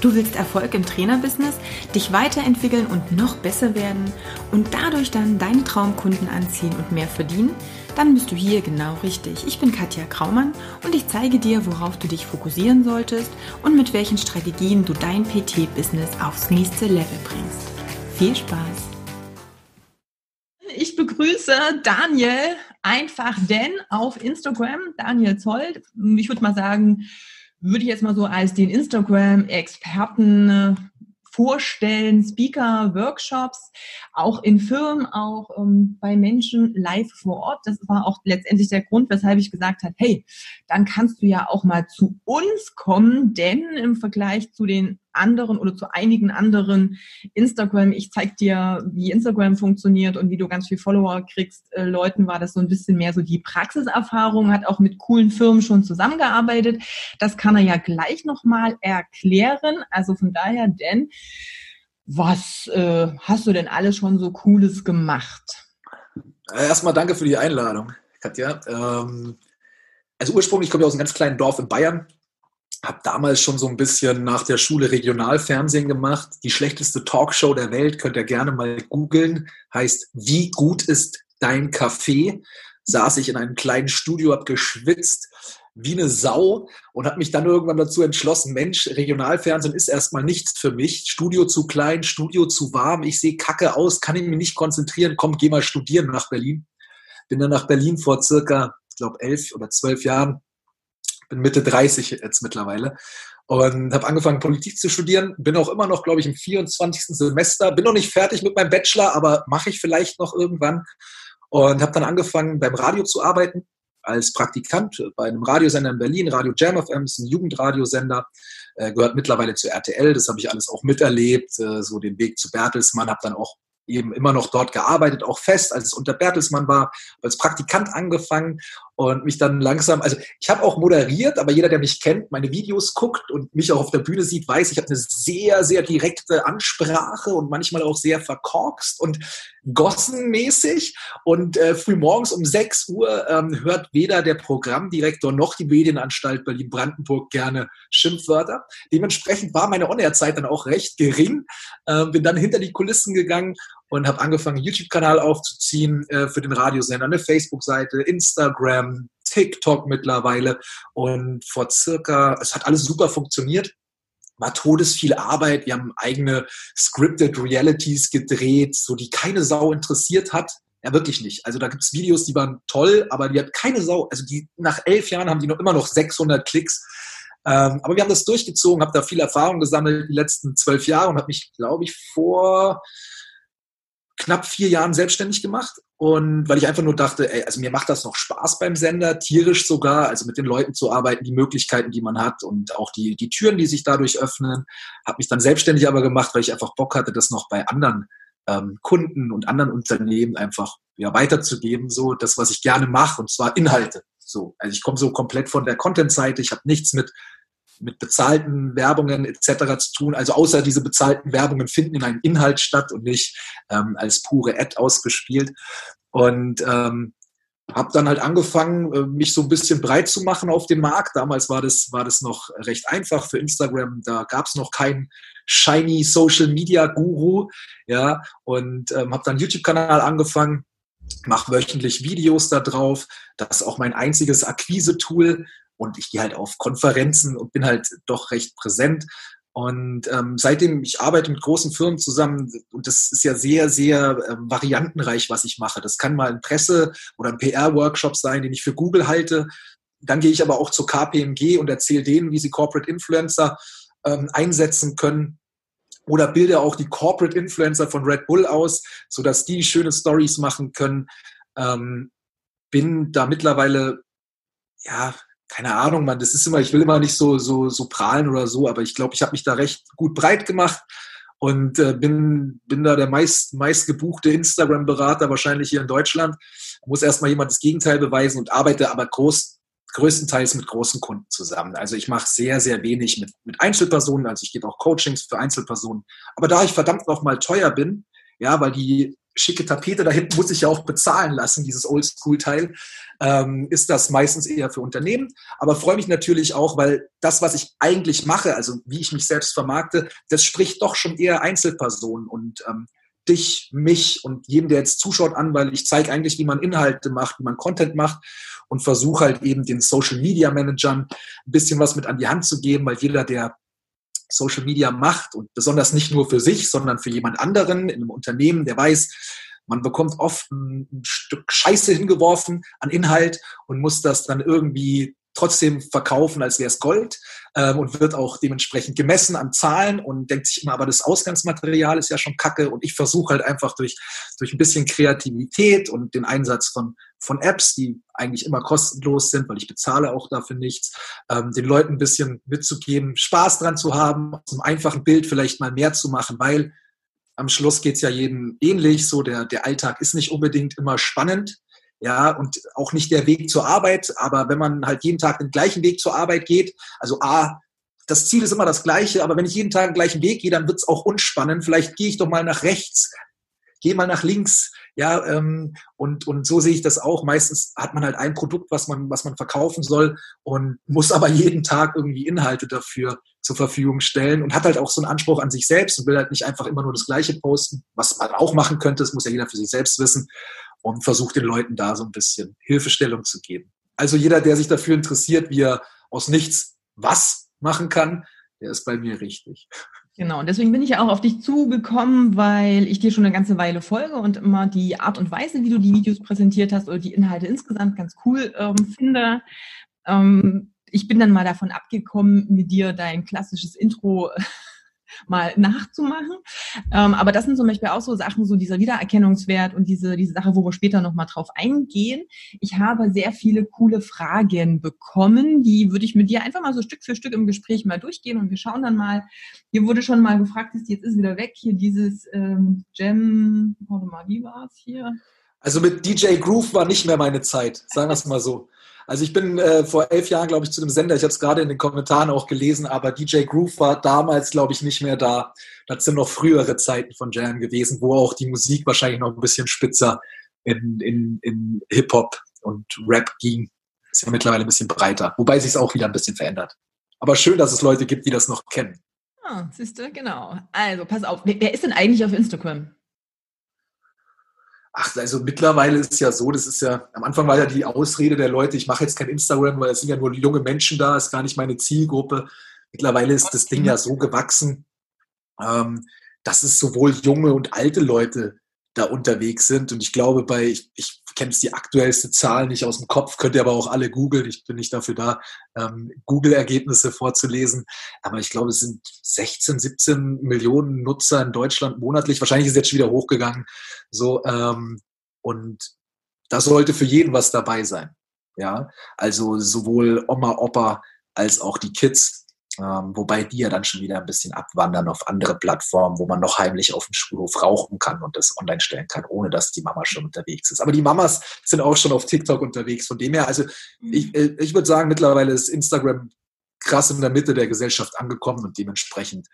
Du willst Erfolg im Trainerbusiness, dich weiterentwickeln und noch besser werden und dadurch dann deine Traumkunden anziehen und mehr verdienen? Dann bist du hier genau richtig. Ich bin Katja Kraumann und ich zeige dir, worauf du dich fokussieren solltest und mit welchen Strategien du dein PT-Business aufs nächste Level bringst. Viel Spaß! Ich begrüße Daniel einfach denn auf Instagram, Daniel Zoll. Ich würde mal sagen, würde ich jetzt mal so als den Instagram-Experten äh, vorstellen, Speaker, Workshops, auch in Firmen, auch ähm, bei Menschen live vor Ort. Das war auch letztendlich der Grund, weshalb ich gesagt habe, hey, dann kannst du ja auch mal zu uns kommen, denn im Vergleich zu den anderen oder zu einigen anderen Instagram, ich zeig dir, wie Instagram funktioniert und wie du ganz viel Follower kriegst, äh, Leuten war das so ein bisschen mehr so die Praxiserfahrung, hat auch mit coolen Firmen schon zusammengearbeitet. Das kann er ja gleich nochmal erklären. Also von daher, denn was äh, hast du denn alles schon so Cooles gemacht? Äh, erstmal danke für die Einladung, Katja. Ähm, also ursprünglich komme ich aus einem ganz kleinen Dorf in Bayern, habe damals schon so ein bisschen nach der Schule Regionalfernsehen gemacht. Die schlechteste Talkshow der Welt könnt ihr gerne mal googeln. Heißt, wie gut ist dein Kaffee? Saß ich in einem kleinen Studio, habe geschwitzt wie eine Sau und habe mich dann irgendwann dazu entschlossen, Mensch, Regionalfernsehen ist erstmal nichts für mich. Studio zu klein, Studio zu warm, ich sehe kacke aus, kann ich mich nicht konzentrieren, komm, geh mal studieren nach Berlin. Bin dann nach Berlin vor circa, ich glaube, elf oder zwölf Jahren bin Mitte 30 jetzt mittlerweile und habe angefangen, Politik zu studieren. Bin auch immer noch, glaube ich, im 24. Semester. Bin noch nicht fertig mit meinem Bachelor, aber mache ich vielleicht noch irgendwann. Und habe dann angefangen, beim Radio zu arbeiten, als Praktikant bei einem Radiosender in Berlin, Radio Jam FM, ist ein Jugendradiosender, äh, gehört mittlerweile zu RTL. Das habe ich alles auch miterlebt, äh, so den Weg zu Bertelsmann, habe dann auch eben immer noch dort gearbeitet, auch fest, als es unter Bertelsmann war, als Praktikant angefangen und mich dann langsam, also ich habe auch moderiert, aber jeder, der mich kennt, meine Videos guckt und mich auch auf der Bühne sieht, weiß, ich habe eine sehr, sehr direkte Ansprache und manchmal auch sehr verkorkst und gossenmäßig. Und äh, früh morgens um 6 Uhr ähm, hört weder der Programmdirektor noch die Medienanstalt Berlin-Brandenburg gerne Schimpfwörter. Dementsprechend war meine On-Air-Zeit dann auch recht gering. Ähm, bin dann hinter die Kulissen gegangen und habe angefangen, YouTube-Kanal aufzuziehen äh, für den Radiosender, eine Facebook-Seite, Instagram, TikTok mittlerweile. Und vor circa, es hat alles super funktioniert, war todesviel Arbeit. Wir haben eigene scripted Realities gedreht, so die keine Sau interessiert hat. Ja, wirklich nicht. Also da gibt's Videos, die waren toll, aber die hat keine Sau. Also die nach elf Jahren haben die noch immer noch 600 Klicks. Ähm, aber wir haben das durchgezogen, habe da viel Erfahrung gesammelt die letzten zwölf Jahre und habe mich, glaube ich, vor knapp vier Jahren selbstständig gemacht und weil ich einfach nur dachte, ey, also mir macht das noch Spaß beim Sender, tierisch sogar, also mit den Leuten zu arbeiten, die Möglichkeiten, die man hat und auch die, die Türen, die sich dadurch öffnen. Habe mich dann selbstständig aber gemacht, weil ich einfach Bock hatte, das noch bei anderen ähm, Kunden und anderen Unternehmen einfach ja, weiterzugeben, so das, was ich gerne mache, und zwar Inhalte. So, also ich komme so komplett von der Content-Seite, ich habe nichts mit mit bezahlten Werbungen etc. zu tun. Also außer diese bezahlten Werbungen finden in einem Inhalt statt und nicht ähm, als pure Ad ausgespielt. Und ähm, habe dann halt angefangen, äh, mich so ein bisschen breit zu machen auf dem Markt. Damals war das, war das noch recht einfach für Instagram. Da gab es noch keinen shiny Social Media Guru. Ja, und ähm, habe dann YouTube-Kanal angefangen, mache wöchentlich Videos da drauf. Das ist auch mein einziges Akquise-Tool und ich gehe halt auf Konferenzen und bin halt doch recht präsent. Und ähm, seitdem, ich arbeite mit großen Firmen zusammen und das ist ja sehr, sehr ähm, variantenreich, was ich mache. Das kann mal ein Presse- oder ein PR-Workshop sein, den ich für Google halte. Dann gehe ich aber auch zur KPMG und erzähle denen, wie sie Corporate Influencer ähm, einsetzen können. Oder bilde auch die Corporate Influencer von Red Bull aus, sodass die schöne Stories machen können. Ähm, bin da mittlerweile ja keine Ahnung, man, das ist immer, ich will immer nicht so, so, so prahlen oder so, aber ich glaube, ich habe mich da recht gut breit gemacht und äh, bin, bin da der meist, meist gebuchte Instagram-Berater wahrscheinlich hier in Deutschland. Muss erstmal jemand das Gegenteil beweisen und arbeite aber groß, größtenteils mit großen Kunden zusammen. Also ich mache sehr, sehr wenig mit, mit Einzelpersonen, also ich gebe auch Coachings für Einzelpersonen. Aber da ich verdammt noch mal teuer bin, ja, weil die schicke Tapete da hinten muss ich ja auch bezahlen lassen, dieses Oldschool-Teil, ähm, ist das meistens eher für Unternehmen. Aber freue mich natürlich auch, weil das, was ich eigentlich mache, also wie ich mich selbst vermarkte, das spricht doch schon eher Einzelpersonen und ähm, dich, mich und jeden, der jetzt zuschaut, an, weil ich zeige eigentlich, wie man Inhalte macht, wie man Content macht und versuche halt eben den Social Media Managern ein bisschen was mit an die Hand zu geben, weil jeder, der Social Media macht und besonders nicht nur für sich, sondern für jemand anderen in einem Unternehmen, der weiß, man bekommt oft ein, Stück Scheiße hingeworfen an Inhalt und muss das dann irgendwie trotzdem verkaufen, als wäre es Gold ähm, und wird auch dementsprechend gemessen an Zahlen und denkt sich immer, aber das Ausgangsmaterial ist ja schon kacke und ich versuche halt einfach durch, durch ein bisschen Kreativität und den Einsatz von, von Apps, die eigentlich immer kostenlos sind, weil ich bezahle auch dafür nichts, ähm, den Leuten ein bisschen mitzugeben, Spaß dran zu haben, aus einem einfachen Bild vielleicht mal mehr zu machen, weil am Schluss geht es ja jedem ähnlich, so der, der Alltag ist nicht unbedingt immer spannend, ja, und auch nicht der Weg zur Arbeit, aber wenn man halt jeden Tag den gleichen Weg zur Arbeit geht, also A, das Ziel ist immer das gleiche, aber wenn ich jeden Tag den gleichen Weg gehe, dann wird es auch unspannend. Vielleicht gehe ich doch mal nach rechts, gehe mal nach links, ja, ähm, und, und so sehe ich das auch. Meistens hat man halt ein Produkt, was man, was man verkaufen soll und muss aber jeden Tag irgendwie Inhalte dafür zur Verfügung stellen und hat halt auch so einen Anspruch an sich selbst und will halt nicht einfach immer nur das Gleiche posten, was man auch machen könnte, das muss ja jeder für sich selbst wissen und versucht den Leuten da so ein bisschen Hilfestellung zu geben. Also jeder, der sich dafür interessiert, wie er aus nichts was machen kann, der ist bei mir richtig. Genau, und deswegen bin ich ja auch auf dich zugekommen, weil ich dir schon eine ganze Weile folge und immer die Art und Weise, wie du die Videos präsentiert hast oder die Inhalte insgesamt ganz cool ähm, finde. Ähm, ich bin dann mal davon abgekommen, mit dir dein klassisches Intro mal nachzumachen. Ähm, aber das sind zum Beispiel auch so Sachen, so dieser Wiedererkennungswert und diese, diese Sache, wo wir später nochmal drauf eingehen. Ich habe sehr viele coole Fragen bekommen, die würde ich mit dir einfach mal so Stück für Stück im Gespräch mal durchgehen und wir schauen dann mal. Hier wurde schon mal gefragt, ist jetzt ist wieder weg, hier dieses ähm, Gem, warte mal, wie war es hier? Also mit DJ Groove war nicht mehr meine Zeit, sagen wir es mal so. Also ich bin äh, vor elf Jahren, glaube ich, zu dem Sender, ich habe es gerade in den Kommentaren auch gelesen, aber DJ Groove war damals, glaube ich, nicht mehr da. Das sind noch frühere Zeiten von Jam gewesen, wo auch die Musik wahrscheinlich noch ein bisschen spitzer in, in, in Hip-Hop und Rap ging. Ist ja mittlerweile ein bisschen breiter, wobei sich es auch wieder ein bisschen verändert. Aber schön, dass es Leute gibt, die das noch kennen. Ah, siehst du, genau. Also, pass auf. Wer ist denn eigentlich auf Instagram? Ach, also mittlerweile ist es ja so, das ist ja, am Anfang war ja die Ausrede der Leute, ich mache jetzt kein Instagram, weil es sind ja nur junge Menschen da, ist gar nicht meine Zielgruppe. Mittlerweile ist das Ding ja so gewachsen, ähm, dass es sowohl junge und alte Leute da unterwegs sind. Und ich glaube, bei, ich, ich kenne die aktuellste Zahl nicht aus dem Kopf, könnt ihr aber auch alle googeln. Ich bin nicht dafür da, ähm, Google-Ergebnisse vorzulesen. Aber ich glaube, es sind 16, 17 Millionen Nutzer in Deutschland monatlich. Wahrscheinlich ist es jetzt schon wieder hochgegangen. So, ähm, und da sollte für jeden was dabei sein. Ja, also sowohl Oma, Opa als auch die Kids ähm, wobei die ja dann schon wieder ein bisschen abwandern auf andere Plattformen, wo man noch heimlich auf dem Schulhof rauchen kann und das online stellen kann, ohne dass die Mama schon unterwegs ist. Aber die Mamas sind auch schon auf TikTok unterwegs. Von dem her, also mhm. ich, äh, ich würde sagen, mittlerweile ist Instagram krass in der Mitte der Gesellschaft angekommen und dementsprechend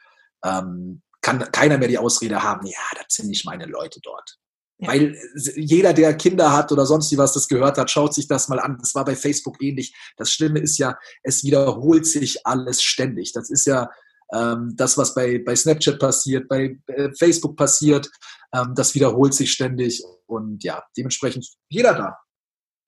ähm, kann keiner mehr die Ausrede haben, ja, das sind nicht meine Leute dort. Ja. Weil jeder, der Kinder hat oder sonst was das gehört hat, schaut sich das mal an. Das war bei Facebook ähnlich. Das Schlimme ist ja, es wiederholt sich alles ständig. Das ist ja ähm, das, was bei, bei Snapchat passiert, bei äh, Facebook passiert. Ähm, das wiederholt sich ständig. Und ja, dementsprechend jeder da.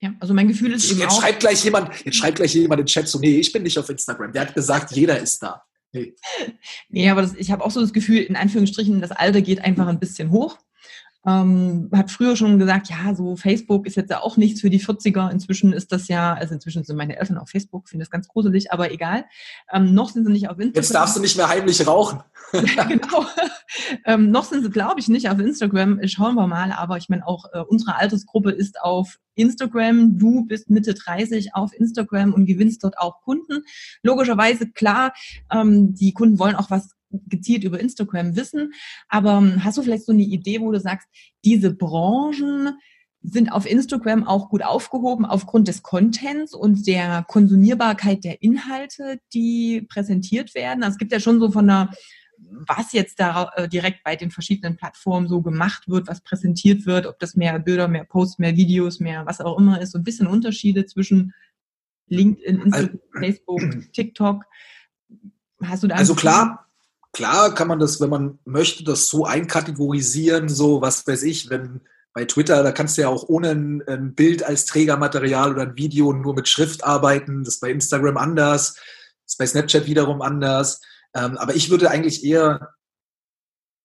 Ja, also mein Gefühl ist eben jetzt auch... Schreibt gleich jemand, jetzt schreibt gleich jemand in den Chat so, nee, ich bin nicht auf Instagram. Der hat gesagt, jeder ist da. Nee, nee aber das, ich habe auch so das Gefühl, in Anführungsstrichen, das Alter geht einfach ein bisschen hoch. Ähm, hat früher schon gesagt, ja, so Facebook ist jetzt ja auch nichts für die 40er. Inzwischen ist das ja, also inzwischen sind meine Eltern auf Facebook, finde das ganz gruselig, aber egal. Ähm, noch sind sie nicht auf Instagram. Jetzt darfst du nicht mehr heimlich rauchen. ja, genau. ähm, noch sind sie, glaube ich, nicht auf Instagram. Schauen wir mal. Aber ich meine, auch äh, unsere Altersgruppe ist auf Instagram. Du bist Mitte 30 auf Instagram und gewinnst dort auch Kunden. Logischerweise, klar, ähm, die Kunden wollen auch was gezielt über Instagram wissen. Aber ähm, hast du vielleicht so eine Idee, wo du sagst, diese Branchen sind auf Instagram auch gut aufgehoben aufgrund des Contents und der Konsumierbarkeit der Inhalte, die präsentiert werden? Also es gibt ja schon so von der was jetzt da äh, direkt bei den verschiedenen Plattformen so gemacht wird, was präsentiert wird, ob das mehr Bilder, mehr Posts, mehr Videos, mehr was auch immer ist, so ein bisschen Unterschiede zwischen LinkedIn, Instagram, also, Facebook, TikTok. Hast du da also klar, klar kann man das, wenn man möchte, das so einkategorisieren, so was weiß ich, wenn bei Twitter, da kannst du ja auch ohne ein, ein, Bild als Trägermaterial oder ein Video nur mit Schrift arbeiten. Das ist bei Instagram anders, das ist bei Snapchat wiederum anders. Ähm, aber ich würde eigentlich eher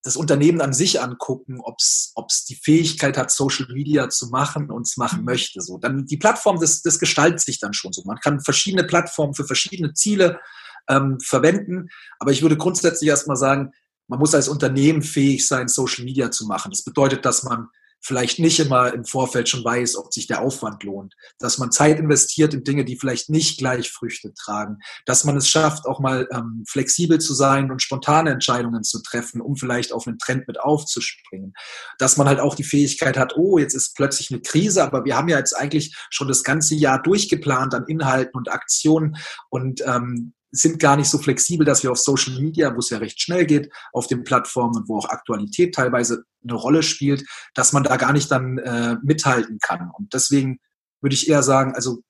das Unternehmen an sich angucken, ob es die Fähigkeit hat, Social Media zu machen und es machen möchte. So, dann die Plattform, das, das gestaltet sich dann schon so. Man kann verschiedene Plattformen für verschiedene Ziele ähm, verwenden. Aber ich würde grundsätzlich erstmal sagen, man muss als Unternehmen fähig sein, Social Media zu machen. Das bedeutet, dass man vielleicht nicht immer im Vorfeld schon weiß, ob sich der Aufwand lohnt, dass man Zeit investiert in Dinge, die vielleicht nicht gleich Früchte tragen, dass man es schafft, auch mal ähm, flexibel zu sein und spontane Entscheidungen zu treffen, um vielleicht auf einen Trend mit aufzuspringen, dass man halt auch die Fähigkeit hat, oh, jetzt ist plötzlich eine Krise, aber wir haben ja jetzt eigentlich schon das ganze Jahr durchgeplant an Inhalten und Aktionen und ähm, sind gar nicht so flexibel, dass wir auf Social Media, wo es ja recht schnell geht, auf den Plattformen und wo auch Aktualität teilweise eine Rolle spielt, dass man da gar nicht dann äh, mithalten kann. Und deswegen würde ich eher sagen, also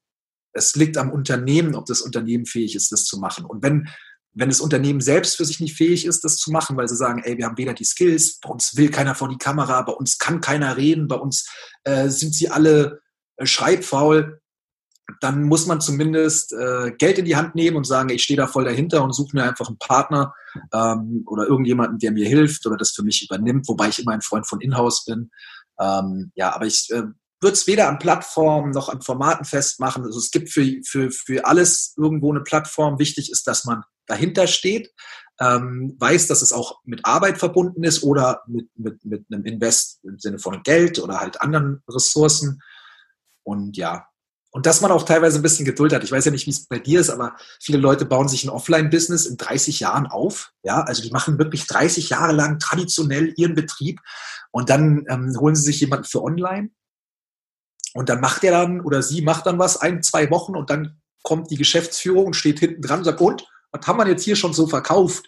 es liegt am Unternehmen, ob das Unternehmen fähig ist, das zu machen. Und wenn, wenn das Unternehmen selbst für sich nicht fähig ist, das zu machen, weil sie sagen, ey, wir haben weder die Skills, bei uns will keiner vor die Kamera, bei uns kann keiner reden, bei uns äh, sind sie alle äh, schreibfaul, dann muss man zumindest äh, Geld in die Hand nehmen und sagen, ich stehe da voll dahinter und suche mir einfach einen Partner ähm, oder irgendjemanden, der mir hilft oder das für mich übernimmt, wobei ich immer ein Freund von Inhouse bin. Ähm, ja, aber ich äh, würde es weder an Plattformen noch an Formaten festmachen. Also es gibt für, für, für alles irgendwo eine Plattform. Wichtig ist, dass man dahinter steht, ähm, weiß, dass es auch mit Arbeit verbunden ist oder mit, mit, mit einem Invest im Sinne von Geld oder halt anderen Ressourcen. Und ja, und dass man auch teilweise ein bisschen Geduld hat. Ich weiß ja nicht, wie es bei dir ist, aber viele Leute bauen sich ein Offline-Business in 30 Jahren auf. Ja, also die machen wirklich 30 Jahre lang traditionell ihren Betrieb und dann ähm, holen sie sich jemanden für online und dann macht er dann oder sie macht dann was ein, zwei Wochen und dann kommt die Geschäftsführung und steht hinten dran und sagt, und, was haben wir jetzt hier schon so verkauft?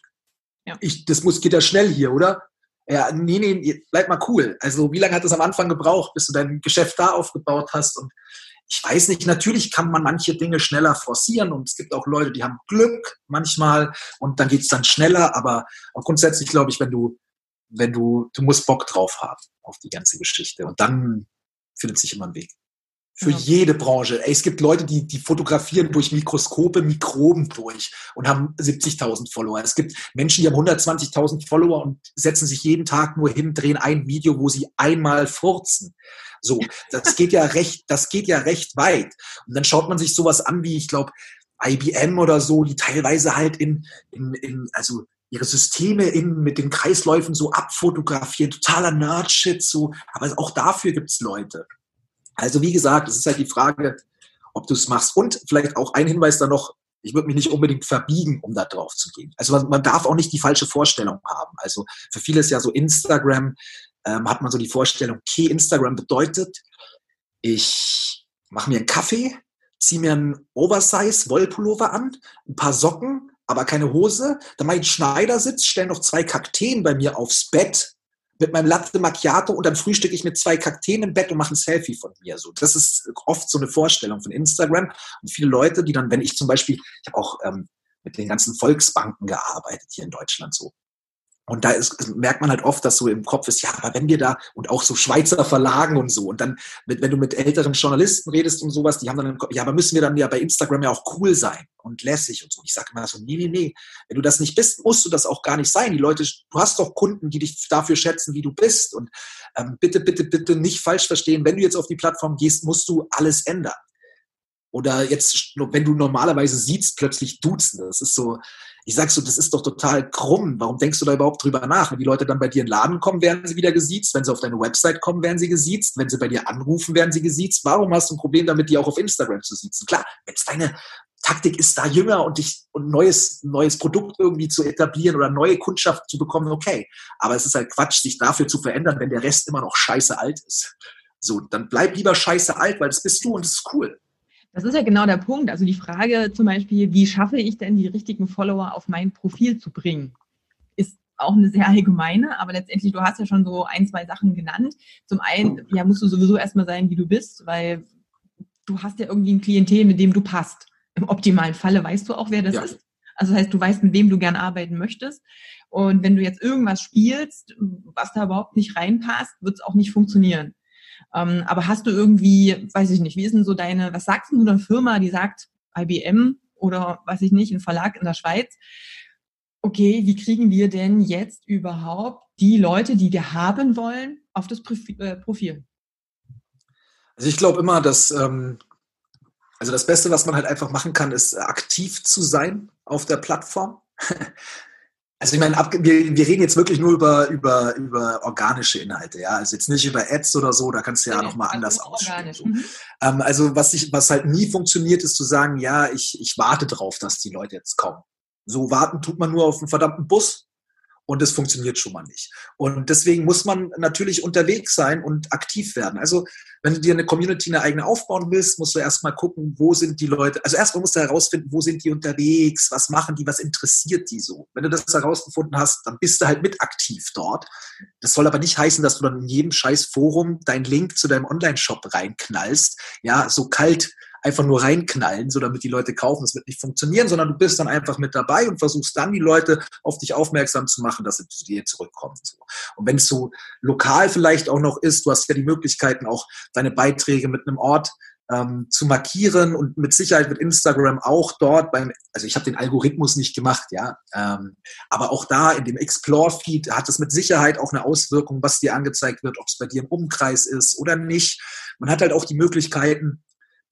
Ja. Ich, das muss, geht ja schnell hier, oder? Ja, nee, nee, bleib mal cool. Also wie lange hat es am Anfang gebraucht, bis du dein Geschäft da aufgebaut hast? Und ich weiß nicht, natürlich kann man manche Dinge schneller forcieren und es gibt auch Leute, die haben Glück manchmal und dann geht es dann schneller, aber grundsätzlich glaube ich, wenn du, wenn du, du musst Bock drauf haben auf die ganze Geschichte und dann findet sich immer ein Weg. Für ja. jede Branche. Ey, es gibt Leute, die, die fotografieren durch Mikroskope Mikroben durch und haben 70.000 Follower. Es gibt Menschen, die haben 120.000 Follower und setzen sich jeden Tag nur hin, drehen ein Video, wo sie einmal furzen. So, das geht ja recht, das geht ja recht weit. Und dann schaut man sich sowas an wie, ich glaube, IBM oder so, die teilweise halt in, in, in also ihre Systeme in, mit den Kreisläufen so abfotografieren, totaler Nerd-Shit, so, aber auch dafür gibt's Leute. Also wie gesagt, es ist halt die Frage, ob du es machst. Und vielleicht auch ein Hinweis da noch, ich würde mich nicht unbedingt verbiegen, um da drauf zu gehen. Also man, man, darf auch nicht die falsche Vorstellung haben. Also für viele ist ja so Instagram, ähm, hat man so die Vorstellung, okay, Instagram bedeutet, ich mache mir einen Kaffee, ziehe mir einen Oversize-Wollpullover an, ein paar Socken, aber keine Hose, dann mache ich einen Schneidersitz, stelle noch zwei Kakteen bei mir aufs Bett mit meinem Latte Macchiato und dann frühstücke ich mit zwei Kakteen im Bett und mache ein Selfie von mir. So, das ist oft so eine Vorstellung von Instagram. Und viele Leute, die dann, wenn ich zum Beispiel, ich habe auch ähm, mit den ganzen Volksbanken gearbeitet hier in Deutschland so. Und da ist, merkt man halt oft, dass so im Kopf ist, ja, aber wenn wir da, und auch so Schweizer Verlagen und so, und dann, mit, wenn du mit älteren Journalisten redest und sowas, die haben dann im Kopf, ja, aber müssen wir dann ja bei Instagram ja auch cool sein und lässig und so. Ich sage immer so, nee, nee, nee. Wenn du das nicht bist, musst du das auch gar nicht sein. Die Leute, du hast doch Kunden, die dich dafür schätzen, wie du bist. Und ähm, bitte, bitte, bitte nicht falsch verstehen, wenn du jetzt auf die Plattform gehst, musst du alles ändern. Oder jetzt, wenn du normalerweise siehst, plötzlich duzen. Das ist so, ich sag so, das ist doch total krumm. Warum denkst du da überhaupt drüber nach? Wenn die Leute dann bei dir in den Laden kommen, werden sie wieder gesiezt. Wenn sie auf deine Website kommen, werden sie gesiezt. Wenn sie bei dir anrufen, werden sie gesiezt. Warum hast du ein Problem damit, die auch auf Instagram zu siezen? Klar, wenn es deine Taktik ist, da jünger und dich und neues, neues Produkt irgendwie zu etablieren oder neue Kundschaft zu bekommen, okay. Aber es ist halt Quatsch, sich dafür zu verändern, wenn der Rest immer noch scheiße alt ist. So, dann bleib lieber scheiße alt, weil das bist du und das ist cool. Das ist ja genau der Punkt. Also die Frage zum Beispiel, wie schaffe ich denn die richtigen Follower auf mein Profil zu bringen, ist auch eine sehr allgemeine, aber letztendlich, du hast ja schon so ein, zwei Sachen genannt. Zum einen, ja, musst du sowieso erstmal sein, wie du bist, weil du hast ja irgendwie ein Klientel, mit dem du passt. Im optimalen Falle weißt du auch, wer das ja. ist. Also das heißt, du weißt, mit wem du gern arbeiten möchtest. Und wenn du jetzt irgendwas spielst, was da überhaupt nicht reinpasst, wird es auch nicht funktionieren. Ähm, aber hast du irgendwie, weiß ich nicht, wie ist denn so deine, was sagst du einer Firma, die sagt, IBM oder weiß ich nicht, ein Verlag in der Schweiz, okay, wie kriegen wir denn jetzt überhaupt die Leute, die wir haben wollen, auf das äh, Profil? Also ich glaube immer, dass ähm, also das Beste, was man halt einfach machen kann, ist aktiv zu sein auf der Plattform. Also ich meine, wir, wir reden jetzt wirklich nur über, über, über organische Inhalte, ja. Also jetzt nicht über Ads oder so, da kannst du ja, ja nochmal anders ausspielen. So. Mhm. Ähm, also was ich, was halt nie funktioniert, ist zu sagen, ja, ich, ich warte drauf, dass die Leute jetzt kommen. So warten tut man nur auf einen verdammten Bus und es funktioniert schon mal nicht. Und deswegen muss man natürlich unterwegs sein und aktiv werden. Also wenn du dir eine Community eine eigene aufbauen willst, musst du erstmal gucken, wo sind die Leute. Also erstmal musst du herausfinden, wo sind die unterwegs, was machen die, was interessiert die so. Wenn du das herausgefunden hast, dann bist du halt mit aktiv dort. Das soll aber nicht heißen, dass du dann in jedem scheiß Forum deinen Link zu deinem Online-Shop reinknallst. Ja, so kalt einfach nur reinknallen, so damit die Leute kaufen. Das wird nicht funktionieren, sondern du bist dann einfach mit dabei und versuchst dann die Leute auf dich aufmerksam zu machen, dass sie zu dir zurückkommen. Und wenn es so lokal vielleicht auch noch ist, du hast ja die Möglichkeiten, auch deine Beiträge mit einem Ort ähm, zu markieren und mit Sicherheit mit Instagram auch dort beim, also ich habe den Algorithmus nicht gemacht, ja, ähm, aber auch da in dem Explore-Feed hat es mit Sicherheit auch eine Auswirkung, was dir angezeigt wird, ob es bei dir im Umkreis ist oder nicht. Man hat halt auch die Möglichkeiten,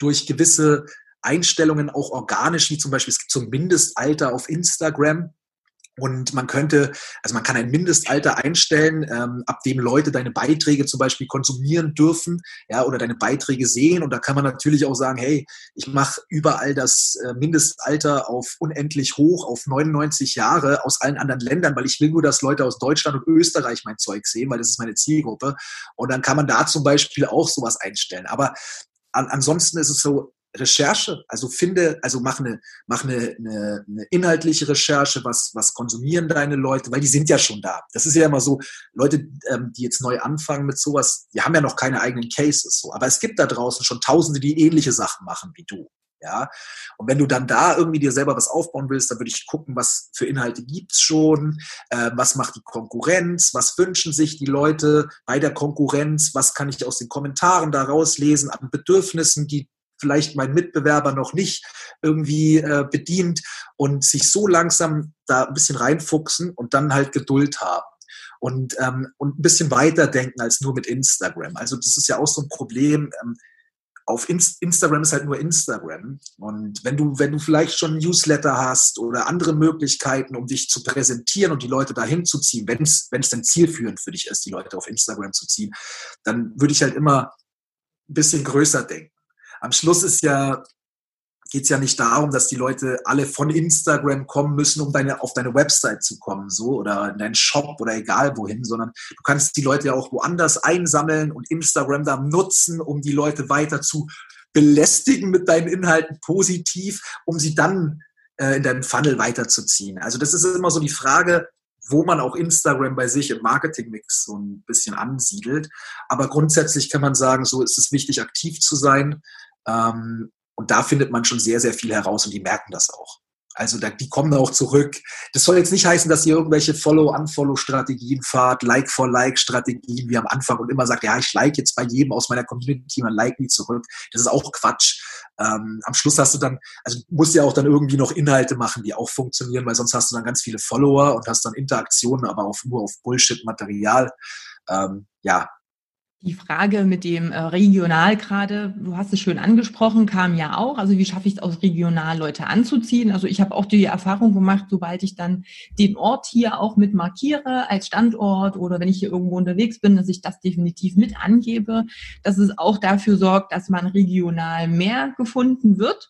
durch gewisse Einstellungen auch organisch, wie zum Beispiel es gibt so ein Mindestalter auf Instagram, und man könnte, also man kann ein Mindestalter einstellen, ähm, ab dem Leute deine Beiträge zum Beispiel konsumieren dürfen, ja, oder deine Beiträge sehen. Und da kann man natürlich auch sagen, hey, ich mache überall das äh, Mindestalter auf unendlich hoch, auf 99 Jahre aus allen anderen Ländern, weil ich will nur, dass Leute aus Deutschland und Österreich mein Zeug sehen, weil das ist meine Zielgruppe. Und dann kann man da zum Beispiel auch sowas einstellen. Aber an, ansonsten ist es so, Recherche, also finde, also mach eine, mach eine, eine, eine inhaltliche Recherche, was, was konsumieren deine Leute, weil die sind ja schon da. Das ist ja immer so, Leute, ähm, die jetzt neu anfangen mit sowas, die haben ja noch keine eigenen Cases, so. Aber es gibt da draußen schon Tausende, die ähnliche Sachen machen wie du. Ja, und wenn du dann da irgendwie dir selber was aufbauen willst, dann würde ich gucken, was für Inhalte gibt's schon, äh, was macht die Konkurrenz, was wünschen sich die Leute bei der Konkurrenz, was kann ich aus den Kommentaren da rauslesen an Bedürfnissen, die vielleicht mein Mitbewerber noch nicht irgendwie äh, bedient und sich so langsam da ein bisschen reinfuchsen und dann halt Geduld haben und, ähm, und ein bisschen weiter denken als nur mit Instagram. Also das ist ja auch so ein Problem. Ähm, auf Inst Instagram ist halt nur Instagram. Und wenn du, wenn du vielleicht schon Newsletter hast oder andere Möglichkeiten, um dich zu präsentieren und die Leute dahin zu ziehen, wenn es denn zielführend für dich ist, die Leute auf Instagram zu ziehen, dann würde ich halt immer ein bisschen größer denken. Am Schluss ist ja geht es ja nicht darum, dass die Leute alle von Instagram kommen müssen, um deine, auf deine Website zu kommen, so oder in deinen Shop oder egal wohin, sondern du kannst die Leute ja auch woanders einsammeln und Instagram da nutzen, um die Leute weiter zu belästigen mit deinen Inhalten positiv, um sie dann äh, in deinem Funnel weiterzuziehen. Also das ist immer so die Frage, wo man auch Instagram bei sich im Marketingmix so ein bisschen ansiedelt. Aber grundsätzlich kann man sagen, so ist es wichtig, aktiv zu sein. Ähm, und da findet man schon sehr, sehr viel heraus und die merken das auch. Also da, die kommen auch zurück. Das soll jetzt nicht heißen, dass ihr irgendwelche Follow-Unfollow-Strategien fahrt, Like-for-Like-Strategien wie am Anfang und immer sagt, ja, ich like jetzt bei jedem aus meiner Community, man like nie zurück. Das ist auch Quatsch. Ähm, am Schluss hast du dann, also musst ja auch dann irgendwie noch Inhalte machen, die auch funktionieren, weil sonst hast du dann ganz viele Follower und hast dann Interaktionen, aber auf, nur auf Bullshit-Material. Ähm, ja, die Frage mit dem äh, regional gerade, du hast es schön angesprochen, kam ja auch. Also wie schaffe ich es aus regional Leute anzuziehen? Also ich habe auch die Erfahrung gemacht, sobald ich dann den Ort hier auch mit markiere als Standort oder wenn ich hier irgendwo unterwegs bin, dass ich das definitiv mit angebe, dass es auch dafür sorgt, dass man regional mehr gefunden wird.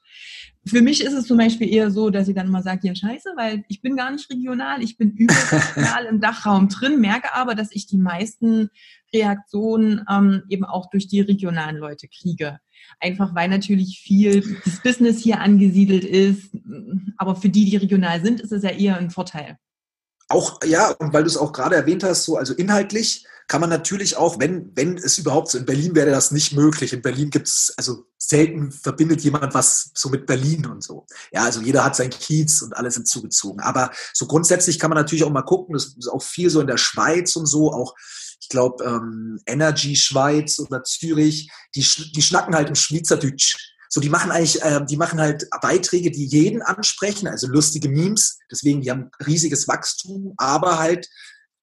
Für mich ist es zum Beispiel eher so, dass ich dann mal sage, ja scheiße, weil ich bin gar nicht regional, ich bin überregional im Dachraum drin, merke aber, dass ich die meisten Reaktionen ähm, eben auch durch die regionalen Leute kriege. Einfach weil natürlich viel das Business hier angesiedelt ist, aber für die, die regional sind, ist es ja eher ein Vorteil. auch, ja, und weil du es auch gerade erwähnt hast, so, also inhaltlich kann man natürlich auch, wenn, wenn es überhaupt so, in Berlin wäre das nicht möglich. In Berlin gibt es, also selten verbindet jemand was so mit Berlin und so. Ja, also jeder hat sein Kiez und alle sind zugezogen. Aber so grundsätzlich kann man natürlich auch mal gucken, das ist auch viel so in der Schweiz und so, auch ich glaube, ähm, Energy Schweiz oder Zürich, die, die schnacken halt im Schweizerdeutsch. So, die machen eigentlich, äh, die machen halt Beiträge, die jeden ansprechen, also lustige Memes, deswegen, die haben riesiges Wachstum, aber halt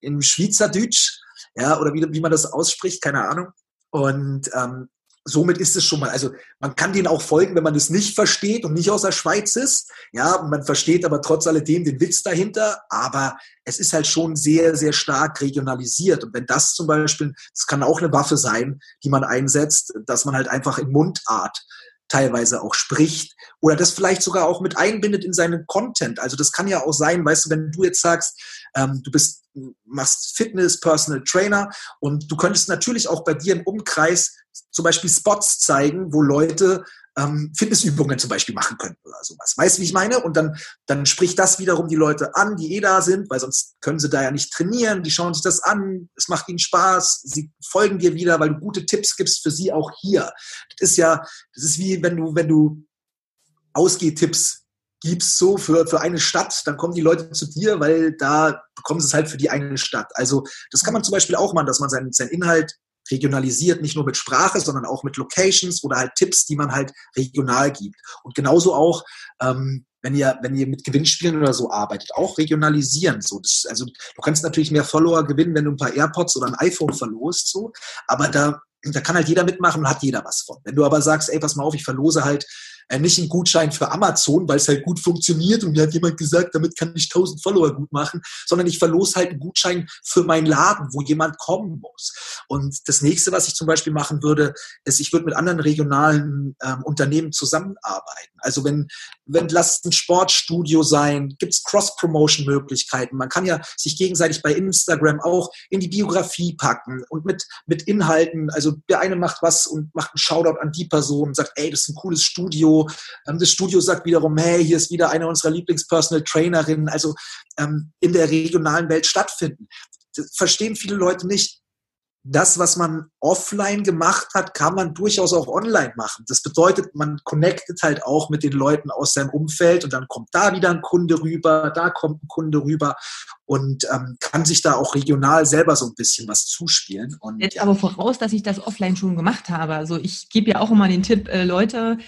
im Schweizerdeutsch, ja, oder wie, wie man das ausspricht, keine Ahnung. Und ähm, somit ist es schon mal, also man kann denen auch folgen, wenn man das nicht versteht und nicht aus der Schweiz ist. Ja, man versteht aber trotz alledem den Witz dahinter. Aber es ist halt schon sehr, sehr stark regionalisiert. Und wenn das zum Beispiel, das kann auch eine Waffe sein, die man einsetzt, dass man halt einfach in Mundart teilweise auch spricht oder das vielleicht sogar auch mit einbindet in seinen Content. Also das kann ja auch sein, weißt du, wenn du jetzt sagst, ähm, du bist, machst Fitness, Personal Trainer und du könntest natürlich auch bei dir im Umkreis zum Beispiel Spots zeigen, wo Leute ähm, Fitnessübungen zum Beispiel machen können oder sowas. Weißt du, wie ich meine? Und dann, dann spricht das wiederum die Leute an, die eh da sind, weil sonst können sie da ja nicht trainieren. Die schauen sich das an, es macht ihnen Spaß, sie folgen dir wieder, weil du gute Tipps gibst für sie auch hier. Das ist ja, das ist wie wenn du, wenn du Ausgehtipps gibst so für, für eine Stadt, dann kommen die Leute zu dir, weil da bekommen sie es halt für die eine Stadt. Also das kann man zum Beispiel auch machen, dass man seinen, seinen Inhalt regionalisiert, nicht nur mit Sprache, sondern auch mit Locations oder halt Tipps, die man halt regional gibt. Und genauso auch, ähm, wenn ihr, wenn ihr mit Gewinnspielen oder so arbeitet, auch regionalisieren. So, das, also du kannst natürlich mehr Follower gewinnen, wenn du ein paar AirPods oder ein iPhone verlost, so, aber da, da kann halt jeder mitmachen und hat jeder was von. Wenn du aber sagst, ey, pass mal auf, ich verlose halt äh, nicht einen Gutschein für Amazon, weil es halt gut funktioniert und mir hat jemand gesagt, damit kann ich 1000 Follower gut machen, sondern ich verlose halt einen Gutschein für meinen Laden, wo jemand kommen muss. Und das nächste, was ich zum Beispiel machen würde, ist, ich würde mit anderen regionalen ähm, Unternehmen zusammenarbeiten. Also wenn, wenn lasst ein Sportstudio sein, gibt es Cross-Promotion-Möglichkeiten. Man kann ja sich gegenseitig bei Instagram auch in die Biografie packen und mit, mit Inhalten, also der eine macht was und macht einen Shoutout an die Person und sagt, ey, das ist ein cooles Studio. Ähm, das Studio sagt wiederum, hey, hier ist wieder eine unserer Lieblings-Personal Trainerinnen, also ähm, in der regionalen Welt stattfinden. Das verstehen viele Leute nicht das, was man offline gemacht hat, kann man durchaus auch online machen. Das bedeutet, man connectet halt auch mit den Leuten aus seinem Umfeld und dann kommt da wieder ein Kunde rüber, da kommt ein Kunde rüber und ähm, kann sich da auch regional selber so ein bisschen was zuspielen. Und, Jetzt aber voraus, dass ich das offline schon gemacht habe. Also ich gebe ja auch immer den Tipp, äh, Leute,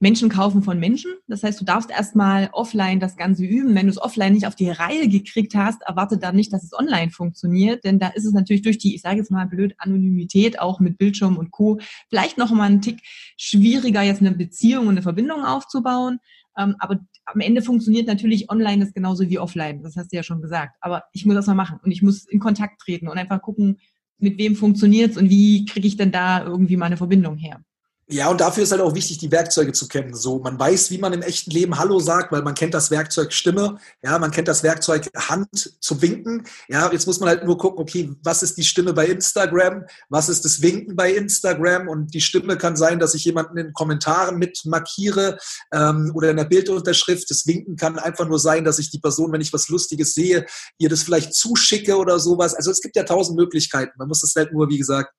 Menschen kaufen von Menschen. Das heißt, du darfst erstmal offline das Ganze üben. Wenn du es offline nicht auf die Reihe gekriegt hast, erwarte dann nicht, dass es online funktioniert, denn da ist es natürlich durch die, ich sage jetzt mal blöd, Anonymität auch mit Bildschirm und Co. vielleicht noch mal einen Tick schwieriger, jetzt eine Beziehung und eine Verbindung aufzubauen. Ähm, aber am Ende funktioniert natürlich online das genauso wie offline. Das hast du ja schon gesagt. Aber ich muss das mal machen und ich muss in Kontakt treten und einfach gucken, mit wem funktioniert's und wie kriege ich denn da irgendwie meine Verbindung her. Ja, und dafür ist halt auch wichtig, die Werkzeuge zu kennen. So, man weiß, wie man im echten Leben Hallo sagt, weil man kennt das Werkzeug Stimme, ja, man kennt das Werkzeug Hand zu winken. Ja, jetzt muss man halt nur gucken, okay, was ist die Stimme bei Instagram? Was ist das Winken bei Instagram? Und die Stimme kann sein, dass ich jemanden in Kommentaren mit markiere ähm, oder in der Bildunterschrift. Das Winken kann einfach nur sein, dass ich die Person, wenn ich was Lustiges sehe, ihr das vielleicht zuschicke oder sowas. Also es gibt ja tausend Möglichkeiten. Man muss das halt nur, wie gesagt,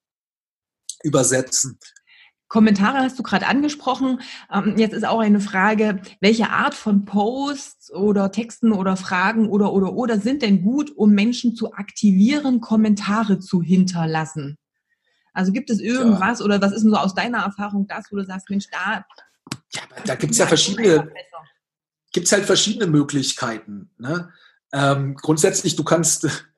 übersetzen. Kommentare hast du gerade angesprochen. Ähm, jetzt ist auch eine Frage, welche Art von Posts oder Texten oder Fragen oder oder oder sind denn gut, um Menschen zu aktivieren, Kommentare zu hinterlassen? Also gibt es irgendwas ja. oder was ist denn so aus deiner Erfahrung das, wo du sagst, Mensch, da. Ja, da gibt es ja verschiedene, gibt es halt verschiedene Möglichkeiten. Ne? Ähm, grundsätzlich, du kannst,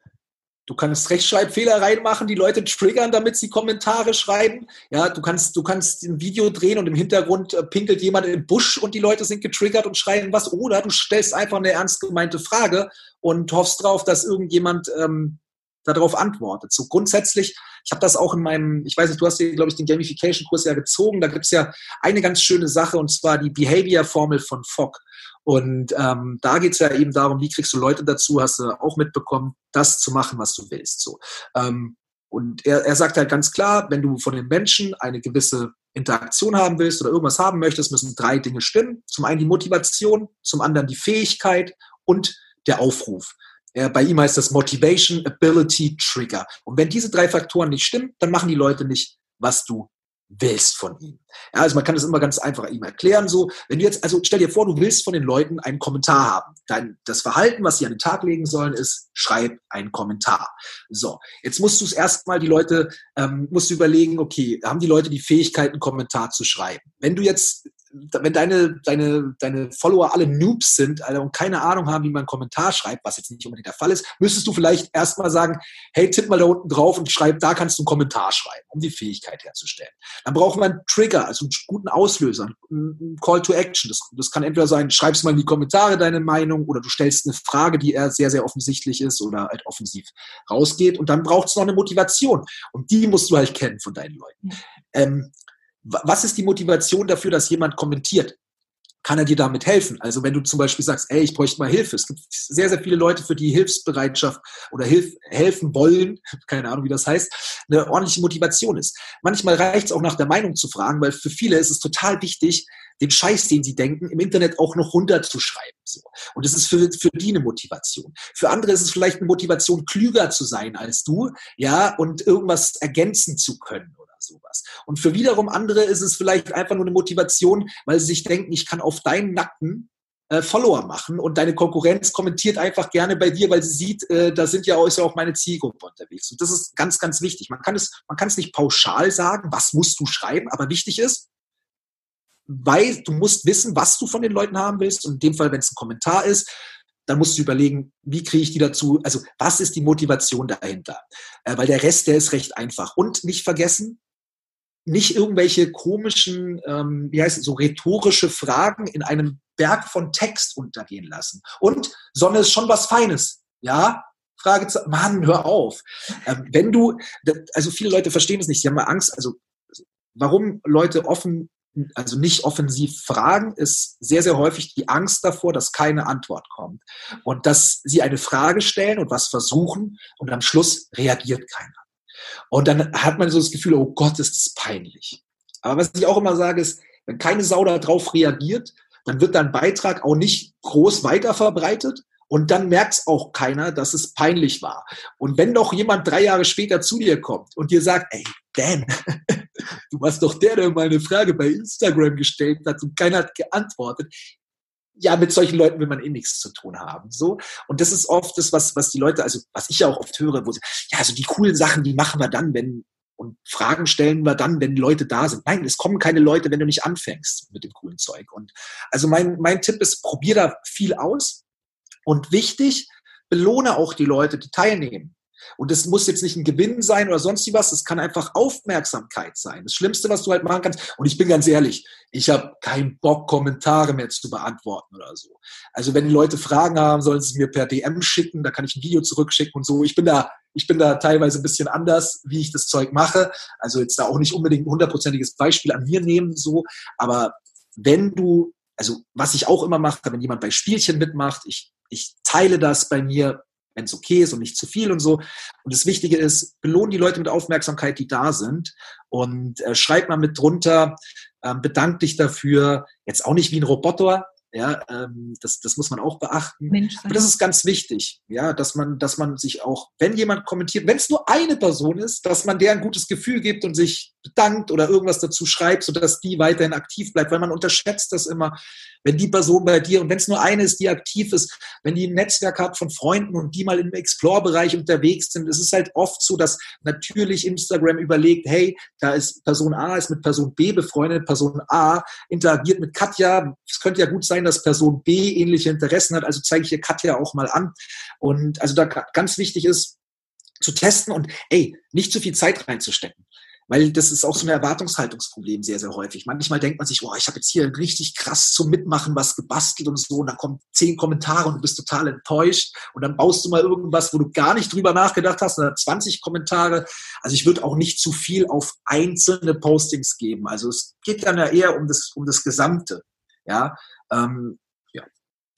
Du kannst Rechtschreibfehler reinmachen, die Leute triggern, damit sie Kommentare schreiben. Ja, du kannst, du kannst ein Video drehen und im Hintergrund äh, pinkelt jemand im Busch und die Leute sind getriggert und schreiben was. Oder du stellst einfach eine ernst gemeinte Frage und hoffst drauf, dass irgendjemand ähm, darauf antwortet. So grundsätzlich, ich habe das auch in meinem, ich weiß nicht, du hast hier, glaube ich, den Gamification-Kurs ja gezogen. Da gibt es ja eine ganz schöne Sache und zwar die Behavior-Formel von Fogg. Und ähm, da geht es ja eben darum, wie kriegst du Leute dazu, hast du auch mitbekommen, das zu machen, was du willst. So. Ähm, und er, er sagt halt ganz klar, wenn du von den Menschen eine gewisse Interaktion haben willst oder irgendwas haben möchtest, müssen drei Dinge stimmen. Zum einen die Motivation, zum anderen die Fähigkeit und der Aufruf. Ja, bei ihm heißt das Motivation, Ability, Trigger. Und wenn diese drei Faktoren nicht stimmen, dann machen die Leute nicht, was du willst von ihm. Ja, also man kann das immer ganz einfach ihm erklären. So, wenn du jetzt, also stell dir vor, du willst von den Leuten einen Kommentar haben. Dein, das Verhalten, was sie an den Tag legen sollen, ist, schreib einen Kommentar. So, jetzt musst du es erstmal die Leute, ähm, musst du überlegen, okay, haben die Leute die Fähigkeit, einen Kommentar zu schreiben? Wenn du jetzt wenn deine, deine, deine Follower alle Noobs sind Alter, und keine Ahnung haben, wie man einen Kommentar schreibt, was jetzt nicht unbedingt der Fall ist, müsstest du vielleicht erstmal sagen, hey, tipp mal da unten drauf und schreib, da kannst du einen Kommentar schreiben, um die Fähigkeit herzustellen. Dann braucht man einen Trigger, also einen guten Auslöser, einen Call to Action. Das, das kann entweder sein, schreibst mal in die Kommentare deine Meinung oder du stellst eine Frage, die eher sehr, sehr offensichtlich ist oder halt offensiv rausgeht. Und dann braucht es noch eine Motivation. Und die musst du halt kennen von deinen Leuten. Ähm, was ist die Motivation dafür, dass jemand kommentiert? Kann er dir damit helfen? Also wenn du zum Beispiel sagst, ey, ich bräuchte mal Hilfe. Es gibt sehr, sehr viele Leute, für die Hilfsbereitschaft oder Hilf, helfen wollen, keine Ahnung, wie das heißt, eine ordentliche Motivation ist. Manchmal reicht es auch nach der Meinung zu fragen, weil für viele ist es total wichtig, den Scheiß, den sie denken, im Internet auch noch runterzuschreiben. So. Und das ist für, für die eine Motivation. Für andere ist es vielleicht eine Motivation, klüger zu sein als du, ja, und irgendwas ergänzen zu können sowas. Und für wiederum andere ist es vielleicht einfach nur eine Motivation, weil sie sich denken, ich kann auf deinen Nacken äh, Follower machen und deine Konkurrenz kommentiert einfach gerne bei dir, weil sie sieht, äh, da sind ja ist ja auch meine Zielgruppe unterwegs. Und das ist ganz, ganz wichtig. Man kann es, man kann es nicht pauschal sagen, was musst du schreiben, aber wichtig ist, weil du musst wissen, was du von den Leuten haben willst. Und in dem Fall, wenn es ein Kommentar ist, dann musst du überlegen, wie kriege ich die dazu? Also was ist die Motivation dahinter? Äh, weil der Rest, der ist recht einfach. Und nicht vergessen, nicht irgendwelche komischen, ähm, wie heißt es, so rhetorische Fragen in einem Berg von Text untergehen lassen. Und Sonne ist schon was Feines. Ja? Frage, Mann, hör auf. Ähm, wenn du, also viele Leute verstehen es nicht, sie haben mal Angst, also warum Leute offen, also nicht offensiv fragen, ist sehr, sehr häufig die Angst davor, dass keine Antwort kommt. Und dass sie eine Frage stellen und was versuchen und am Schluss reagiert keiner. Und dann hat man so das Gefühl, oh Gott, ist das peinlich. Aber was ich auch immer sage, ist, wenn keine Sau darauf reagiert, dann wird dein Beitrag auch nicht groß weiterverbreitet und dann merkt es auch keiner, dass es peinlich war. Und wenn doch jemand drei Jahre später zu dir kommt und dir sagt, ey, Dan, du warst doch der, der mal eine Frage bei Instagram gestellt hat und keiner hat geantwortet, ja, mit solchen Leuten will man eh nichts zu tun haben. So. Und das ist oft das, was, was die Leute, also was ich ja auch oft höre, wo sie, ja, also die coolen Sachen, die machen wir dann, wenn, und Fragen stellen wir dann, wenn Leute da sind. Nein, es kommen keine Leute, wenn du nicht anfängst mit dem coolen Zeug. Und also mein, mein Tipp ist, probier da viel aus. Und wichtig, belohne auch die Leute, die teilnehmen. Und es muss jetzt nicht ein Gewinn sein oder sonst was, es kann einfach Aufmerksamkeit sein. Das Schlimmste, was du halt machen kannst, und ich bin ganz ehrlich, ich habe keinen Bock, Kommentare mehr zu beantworten oder so. Also wenn die Leute Fragen haben, sollen sie es mir per DM schicken, da kann ich ein Video zurückschicken und so. Ich bin da, ich bin da teilweise ein bisschen anders, wie ich das Zeug mache. Also jetzt da auch nicht unbedingt ein hundertprozentiges Beispiel an mir nehmen, so. Aber wenn du, also was ich auch immer mache, wenn jemand bei Spielchen mitmacht, ich, ich teile das bei mir wenn es okay ist und nicht zu viel und so. Und das Wichtige ist, belohn die Leute mit Aufmerksamkeit, die da sind und äh, schreib mal mit drunter, ähm, bedank dich dafür. Jetzt auch nicht wie ein Roboter, ja, ähm, das, das muss man auch beachten. Mensch, Aber das ist ganz wichtig, ja, dass man, dass man sich auch, wenn jemand kommentiert, wenn es nur eine Person ist, dass man der ein gutes Gefühl gibt und sich bedankt oder irgendwas dazu schreibt, sodass die weiterhin aktiv bleibt, weil man unterschätzt das immer, wenn die Person bei dir, und wenn es nur eine ist, die aktiv ist, wenn die ein Netzwerk hat von Freunden und die mal im Explore-Bereich unterwegs sind, es ist halt oft so, dass natürlich Instagram überlegt, hey, da ist Person A ist mit Person B befreundet, Person A interagiert mit Katja. Es könnte ja gut sein, dass Person B ähnliche Interessen hat, also zeige ich ihr Katja auch mal an. Und also da ganz wichtig ist, zu testen und ey, nicht zu viel Zeit reinzustecken. Weil das ist auch so ein Erwartungshaltungsproblem sehr, sehr häufig. Manchmal denkt man sich, oh, ich habe jetzt hier richtig krass zum Mitmachen was gebastelt und so, und dann kommen zehn Kommentare und du bist total enttäuscht. Und dann baust du mal irgendwas, wo du gar nicht drüber nachgedacht hast, oder 20 Kommentare. Also ich würde auch nicht zu viel auf einzelne Postings geben. Also es geht dann ja eher um das, um das Gesamte. Ja, ähm, ja.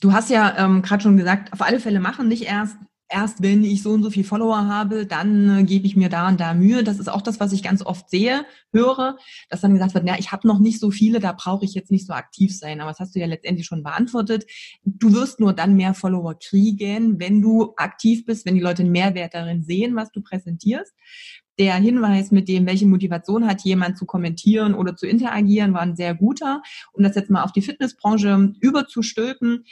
Du hast ja ähm, gerade schon gesagt, auf alle Fälle machen, nicht erst erst wenn ich so und so viel Follower habe, dann äh, gebe ich mir da und da Mühe. Das ist auch das, was ich ganz oft sehe, höre, dass dann gesagt wird, na, ich habe noch nicht so viele, da brauche ich jetzt nicht so aktiv sein. Aber das hast du ja letztendlich schon beantwortet. Du wirst nur dann mehr Follower kriegen, wenn du aktiv bist, wenn die Leute einen Mehrwert darin sehen, was du präsentierst. Der Hinweis mit dem, welche Motivation hat jemand zu kommentieren oder zu interagieren, war ein sehr guter. Um das jetzt mal auf die Fitnessbranche überzustülpen,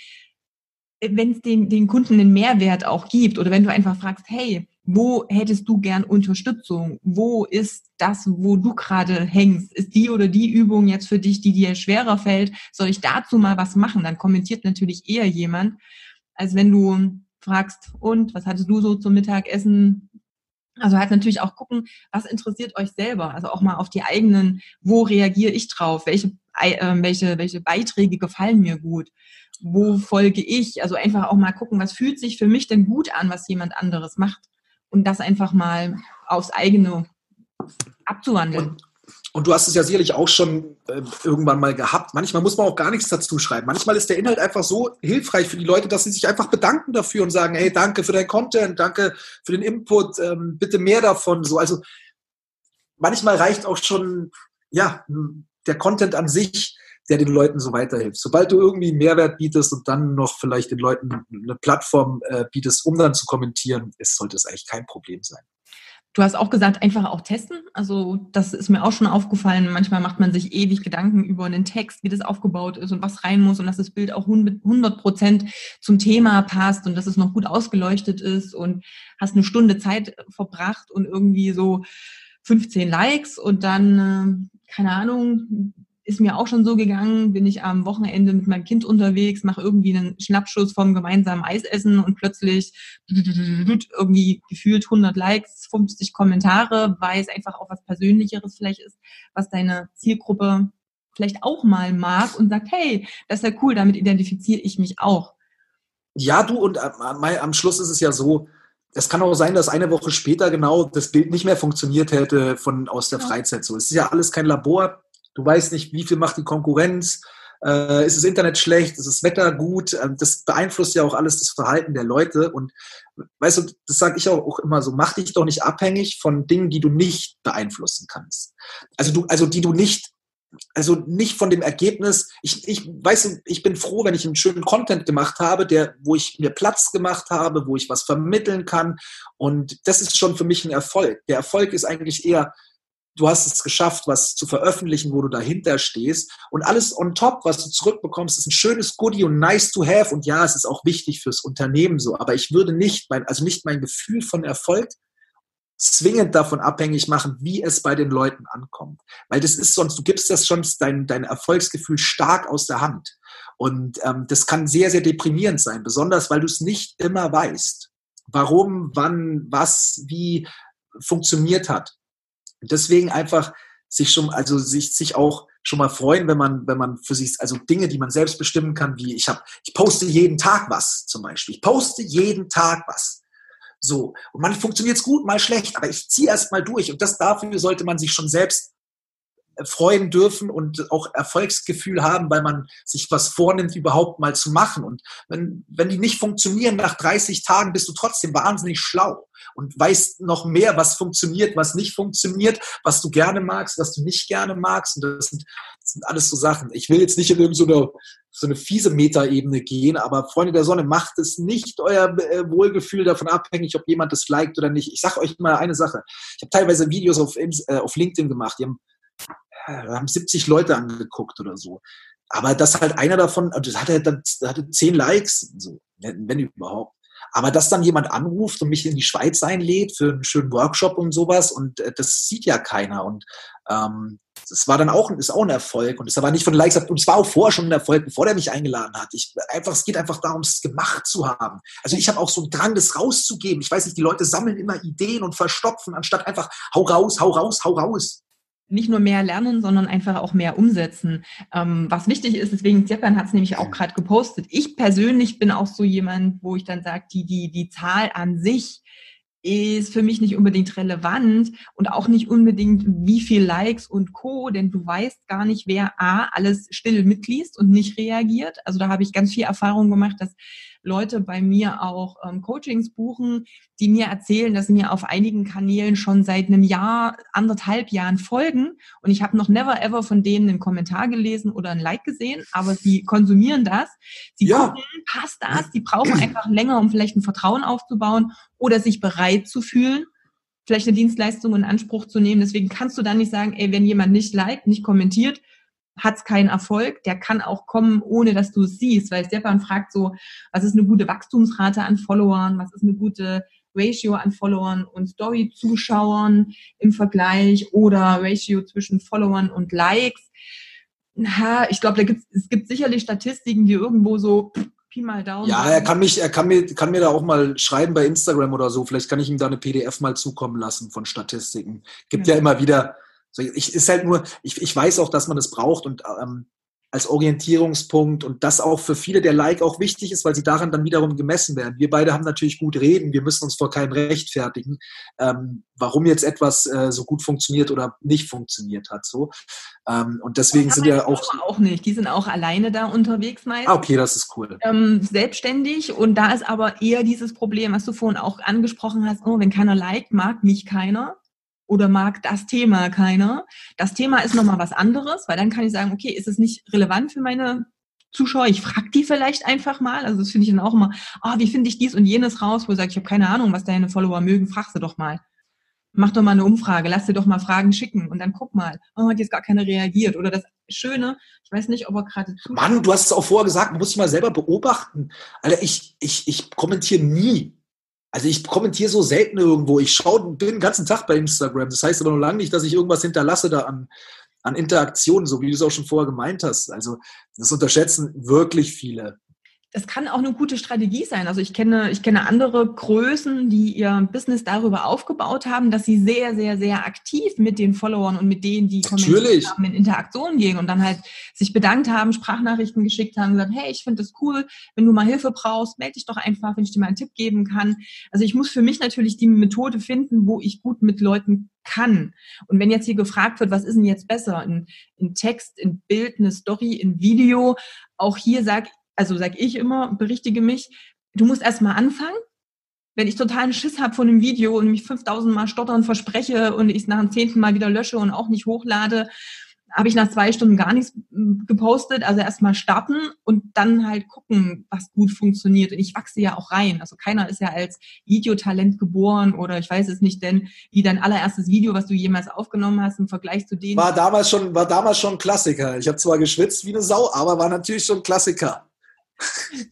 wenn es den, den Kunden einen Mehrwert auch gibt oder wenn du einfach fragst, hey, wo hättest du gern Unterstützung? Wo ist das, wo du gerade hängst? Ist die oder die Übung jetzt für dich, die dir schwerer fällt? Soll ich dazu mal was machen? Dann kommentiert natürlich eher jemand, als wenn du fragst, und was hattest du so zum Mittagessen? Also halt natürlich auch gucken, was interessiert euch selber? Also auch mal auf die eigenen, wo reagiere ich drauf? Welche, äh, welche, welche Beiträge gefallen mir gut? wo folge ich? Also einfach auch mal gucken, was fühlt sich für mich denn gut an, was jemand anderes macht. Und das einfach mal aufs eigene abzuwandeln. Und, und du hast es ja sicherlich auch schon äh, irgendwann mal gehabt. Manchmal muss man auch gar nichts dazu schreiben. Manchmal ist der Inhalt einfach so hilfreich für die Leute, dass sie sich einfach bedanken dafür und sagen, hey, danke für dein Content, danke für den Input, ähm, bitte mehr davon. So, also manchmal reicht auch schon, ja, der Content an sich, der den Leuten so weiterhilft. Sobald du irgendwie Mehrwert bietest und dann noch vielleicht den Leuten eine Plattform äh, bietest, um dann zu kommentieren, ist, sollte es eigentlich kein Problem sein. Du hast auch gesagt, einfach auch testen. Also das ist mir auch schon aufgefallen. Manchmal macht man sich ewig Gedanken über einen Text, wie das aufgebaut ist und was rein muss und dass das Bild auch 100 Prozent zum Thema passt und dass es noch gut ausgeleuchtet ist und hast eine Stunde Zeit verbracht und irgendwie so 15 Likes und dann, äh, keine Ahnung, ist mir auch schon so gegangen, bin ich am Wochenende mit meinem Kind unterwegs, mache irgendwie einen Schnappschuss vom gemeinsamen Eisessen und plötzlich irgendwie gefühlt 100 Likes, 50 Kommentare, weil es einfach auch was Persönlicheres vielleicht ist, was deine Zielgruppe vielleicht auch mal mag und sagt, hey, das ist ja cool, damit identifiziere ich mich auch. Ja, du, und am Schluss ist es ja so, es kann auch sein, dass eine Woche später genau das Bild nicht mehr funktioniert hätte von aus der Freizeit. So, es ist ja alles kein Labor. Du weißt nicht, wie viel macht die Konkurrenz. Äh, ist das Internet schlecht? Ist das Wetter gut? Ähm, das beeinflusst ja auch alles das Verhalten der Leute. Und weißt du, das sage ich auch, immer so, mach dich doch nicht abhängig von Dingen, die du nicht beeinflussen kannst. Also du, also die du nicht, also nicht von dem Ergebnis. Ich, ich weiß, ich bin froh, wenn ich einen schönen Content gemacht habe, der, wo ich mir Platz gemacht habe, wo ich was vermitteln kann. Und das ist schon für mich ein Erfolg. Der Erfolg ist eigentlich eher, du hast es geschafft, was zu veröffentlichen, wo du dahinter stehst. Und alles on top, was du zurückbekommst, ist ein schönes Goodie und nice to have. Und ja, es ist auch wichtig fürs Unternehmen so. Aber ich würde nicht, mein, also nicht mein Gefühl von Erfolg zwingend davon abhängig machen, wie es bei den Leuten ankommt. Weil das ist sonst, du gibst das schon dein, dein Erfolgsgefühl stark aus der Hand. Und ähm, das kann sehr, sehr deprimierend sein, besonders weil du es nicht immer weißt, warum, wann, was, wie funktioniert hat. Deswegen einfach sich schon, also sich, sich auch schon mal freuen, wenn man, wenn man für sich, also Dinge, die man selbst bestimmen kann, wie ich habe, ich poste jeden Tag was zum Beispiel. Ich poste jeden Tag was. So. Und man funktioniert es gut, mal schlecht, aber ich ziehe erst mal durch. Und das dafür sollte man sich schon selbst freuen dürfen und auch Erfolgsgefühl haben, weil man sich was vornimmt, überhaupt mal zu machen. Und wenn, wenn die nicht funktionieren, nach 30 Tagen bist du trotzdem wahnsinnig schlau und weißt noch mehr, was funktioniert, was nicht funktioniert, was du gerne magst, was du nicht gerne magst. Und das sind, das sind alles so Sachen. Ich will jetzt nicht in irgendeine so eine fiese Metaebene gehen, aber Freunde der Sonne, macht es nicht euer äh, Wohlgefühl davon abhängig, ob jemand das liked oder nicht. Ich sage euch mal eine Sache. Ich habe teilweise Videos auf, äh, auf LinkedIn gemacht, die haben haben 70 Leute angeguckt oder so. Aber das halt einer davon, also das hatte, das hatte 10 Likes, so, wenn überhaupt. Aber dass dann jemand anruft und mich in die Schweiz einlädt für einen schönen Workshop und sowas und äh, das sieht ja keiner. Und ähm, das war dann auch, ist auch ein Erfolg. Und es war nicht von Likes, und es war auch vorher schon ein Erfolg, bevor der mich eingeladen hat. Ich, einfach, es geht einfach darum, es gemacht zu haben. Also ich habe auch so einen Drang, das rauszugeben. Ich weiß nicht, die Leute sammeln immer Ideen und verstopfen, anstatt einfach hau raus, hau raus, hau raus nicht nur mehr lernen, sondern einfach auch mehr umsetzen. Ähm, was wichtig ist, deswegen Stefan hat es nämlich auch gerade gepostet. Ich persönlich bin auch so jemand, wo ich dann sage, die, die, die Zahl an sich ist für mich nicht unbedingt relevant und auch nicht unbedingt wie viel Likes und Co, denn du weißt gar nicht, wer A alles still mitliest und nicht reagiert. Also da habe ich ganz viel Erfahrung gemacht, dass Leute bei mir auch ähm, Coachings buchen, die mir erzählen, dass sie mir auf einigen Kanälen schon seit einem Jahr, anderthalb Jahren folgen. Und ich habe noch never ever von denen einen Kommentar gelesen oder ein Like gesehen, aber sie konsumieren das. Sie ja. gucken, passt das? Die brauchen einfach länger, um vielleicht ein Vertrauen aufzubauen oder sich bereit zu fühlen vielleicht eine Dienstleistung in Anspruch zu nehmen. Deswegen kannst du dann nicht sagen, ey, wenn jemand nicht liked, nicht kommentiert, hat es keinen Erfolg. Der kann auch kommen, ohne dass du es siehst, weil Stefan fragt so, was ist eine gute Wachstumsrate an Followern, was ist eine gute Ratio an Followern und Story-Zuschauern im Vergleich oder Ratio zwischen Followern und Likes. Ha, ich glaube, da es gibt sicherlich Statistiken, die irgendwo so Pi mal Daumen. Ja, er kann mich, er kann mir, kann mir da auch mal schreiben bei Instagram oder so. Vielleicht kann ich ihm da eine PDF mal zukommen lassen von Statistiken. Gibt ja, ja immer wieder. So, ich ist halt nur, ich, ich weiß auch, dass man das braucht und ähm, als Orientierungspunkt und das auch für viele der Like auch wichtig ist, weil sie daran dann wiederum gemessen werden. Wir beide haben natürlich gut reden, wir müssen uns vor keinem rechtfertigen, ähm, warum jetzt etwas äh, so gut funktioniert oder nicht funktioniert hat. So ähm, und deswegen sind ja auch auch nicht. Die sind auch alleine da unterwegs meistens. Ah, okay, das ist cool. Ähm, selbstständig und da ist aber eher dieses Problem, was du vorhin auch angesprochen hast. Oh, wenn keiner liked, mag mich keiner oder mag das Thema keiner. Das Thema ist nochmal was anderes, weil dann kann ich sagen, okay, ist es nicht relevant für meine Zuschauer? Ich frage die vielleicht einfach mal. Also das finde ich dann auch immer, oh, wie finde ich dies und jenes raus, wo ich sage, ich habe keine Ahnung, was deine Follower mögen, frag sie doch mal. Mach doch mal eine Umfrage, lass dir doch mal Fragen schicken und dann guck mal, oh, hat jetzt gar keiner reagiert. Oder das Schöne, ich weiß nicht, ob er gerade. Mann, du hast es auch vorher gesagt, muss ich mal selber beobachten. Alter, ich, ich, ich kommentiere nie also ich kommentiere so selten irgendwo. Ich schaue, bin den ganzen Tag bei Instagram. Das heißt aber noch lange nicht, dass ich irgendwas hinterlasse da an, an Interaktionen, so wie du es auch schon vorher gemeint hast. Also das unterschätzen wirklich viele das kann auch eine gute Strategie sein. Also ich kenne, ich kenne andere Größen, die ihr Business darüber aufgebaut haben, dass sie sehr, sehr, sehr aktiv mit den Followern und mit denen, die kommentiert haben, in Interaktion gehen und dann halt sich bedankt haben, Sprachnachrichten geschickt haben, gesagt, hey, ich finde das cool, wenn du mal Hilfe brauchst, melde dich doch einfach, wenn ich dir mal einen Tipp geben kann. Also ich muss für mich natürlich die Methode finden, wo ich gut mit Leuten kann. Und wenn jetzt hier gefragt wird, was ist denn jetzt besser? In, in Text, in Bild, eine Story, in Video, auch hier sage also sage ich immer, berichtige mich, du musst erstmal anfangen. Wenn ich totalen Schiss habe von einem Video und mich 5000 Mal stottern verspreche und ich es nach dem zehnten Mal wieder lösche und auch nicht hochlade, habe ich nach zwei Stunden gar nichts hm, gepostet. Also erstmal starten und dann halt gucken, was gut funktioniert. Und ich wachse ja auch rein. Also keiner ist ja als Videotalent geboren oder ich weiß es nicht, denn wie dein allererstes Video, was du jemals aufgenommen hast im Vergleich zu denen. War damals schon, war damals schon Klassiker. Ich habe zwar geschwitzt wie eine Sau, aber war natürlich schon Klassiker.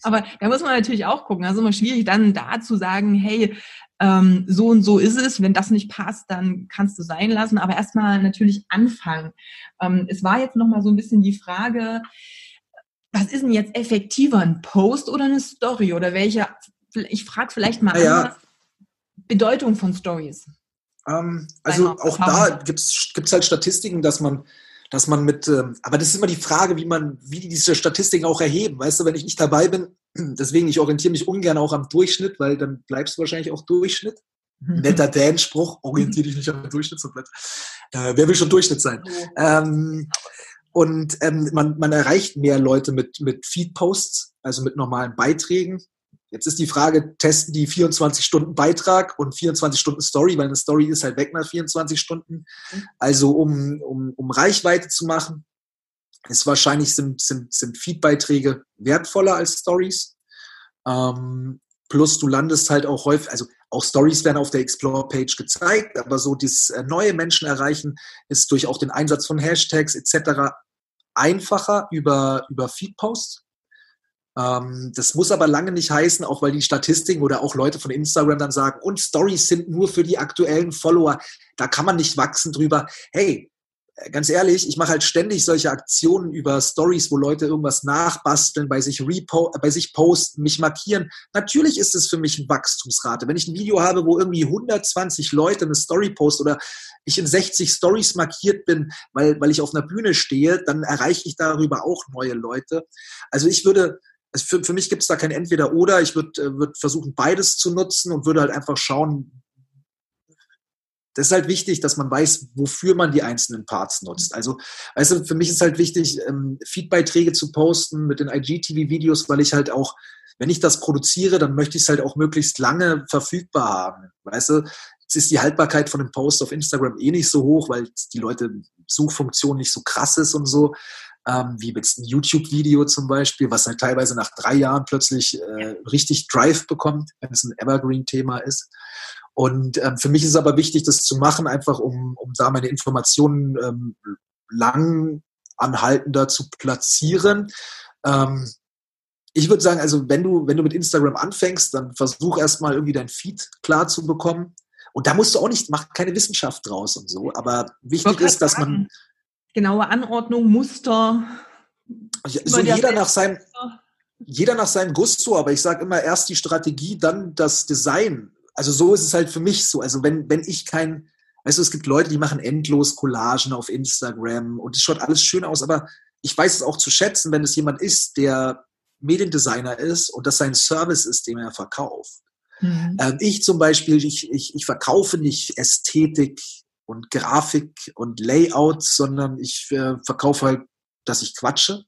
Aber da muss man natürlich auch gucken. Also immer schwierig dann da zu sagen, hey, ähm, so und so ist es. Wenn das nicht passt, dann kannst du sein lassen. Aber erstmal natürlich anfangen. Ähm, es war jetzt nochmal so ein bisschen die Frage, was ist denn jetzt effektiver, ein Post oder eine Story? Oder welche, ich frage vielleicht mal ja. anders, Bedeutung von Stories. Ähm, also auch da gibt es halt Statistiken, dass man dass man mit, ähm, aber das ist immer die Frage, wie man, wie die diese Statistiken auch erheben. Weißt du, wenn ich nicht dabei bin, deswegen, ich orientiere mich ungern auch am Durchschnitt, weil dann bleibst du wahrscheinlich auch Durchschnitt. Mhm. Netter Dan-Spruch, orientiere dich nicht am Durchschnitt, so äh, wer will schon Durchschnitt sein? Ähm, und ähm, man, man erreicht mehr Leute mit, mit Feed-Posts, also mit normalen Beiträgen. Jetzt ist die Frage, testen die 24 Stunden Beitrag und 24 Stunden Story, weil eine Story ist halt weg nach 24 Stunden. Mhm. Also um, um, um Reichweite zu machen, ist wahrscheinlich sind, sind, sind Feed-Beiträge wertvoller als Stories. Ähm, plus du landest halt auch häufig, also auch Stories werden auf der Explore-Page gezeigt, aber so das äh, neue Menschen erreichen ist durch auch den Einsatz von Hashtags etc. einfacher über, über Feed-Posts. Ähm, das muss aber lange nicht heißen, auch weil die Statistiken oder auch Leute von Instagram dann sagen, und Stories sind nur für die aktuellen Follower. Da kann man nicht wachsen drüber. Hey, äh, ganz ehrlich, ich mache halt ständig solche Aktionen über Stories, wo Leute irgendwas nachbasteln, bei sich, repo bei sich posten, mich markieren. Natürlich ist es für mich eine Wachstumsrate. Wenn ich ein Video habe, wo irgendwie 120 Leute eine Story posten oder ich in 60 Stories markiert bin, weil, weil ich auf einer Bühne stehe, dann erreiche ich darüber auch neue Leute. Also ich würde, für, für mich gibt es da kein Entweder-Oder. Ich würde äh, würd versuchen, beides zu nutzen und würde halt einfach schauen, das ist halt wichtig, dass man weiß, wofür man die einzelnen Parts nutzt. Also, weißt du, für mich ist halt wichtig, ähm, Feedbeiträge zu posten mit den IGTV-Videos, weil ich halt auch, wenn ich das produziere, dann möchte ich es halt auch möglichst lange verfügbar haben. Weißt du, jetzt ist die Haltbarkeit von dem Post auf Instagram eh nicht so hoch, weil die Leute Suchfunktion nicht so krass ist und so ähm, wie jetzt ein YouTube-Video zum Beispiel, was halt teilweise nach drei Jahren plötzlich äh, richtig Drive bekommt, wenn es ein Evergreen-Thema ist. Und ähm, für mich ist es aber wichtig, das zu machen, einfach um, um da meine Informationen ähm, lang anhaltender zu platzieren. Ähm, ich würde sagen, also wenn du, wenn du mit Instagram anfängst, dann versuch erstmal irgendwie dein Feed klar zu bekommen. Und da musst du auch nicht, mach keine Wissenschaft draus und so. Aber wichtig ist, dass man, genaue Anordnung, Muster. So jeder nach seinem, jeder nach seinem Gusto, aber ich sage immer erst die Strategie, dann das Design. Also so ist es halt für mich so. Also wenn, wenn ich kein, weißt du, es gibt Leute, die machen endlos Collagen auf Instagram und es schaut alles schön aus, aber ich weiß es auch zu schätzen, wenn es jemand ist, der Mediendesigner ist und das sein Service ist, den er verkauft. Mhm. Ähm, ich zum Beispiel, ich, ich, ich verkaufe nicht Ästhetik und Grafik und Layout, sondern ich äh, verkaufe halt, dass ich quatsche.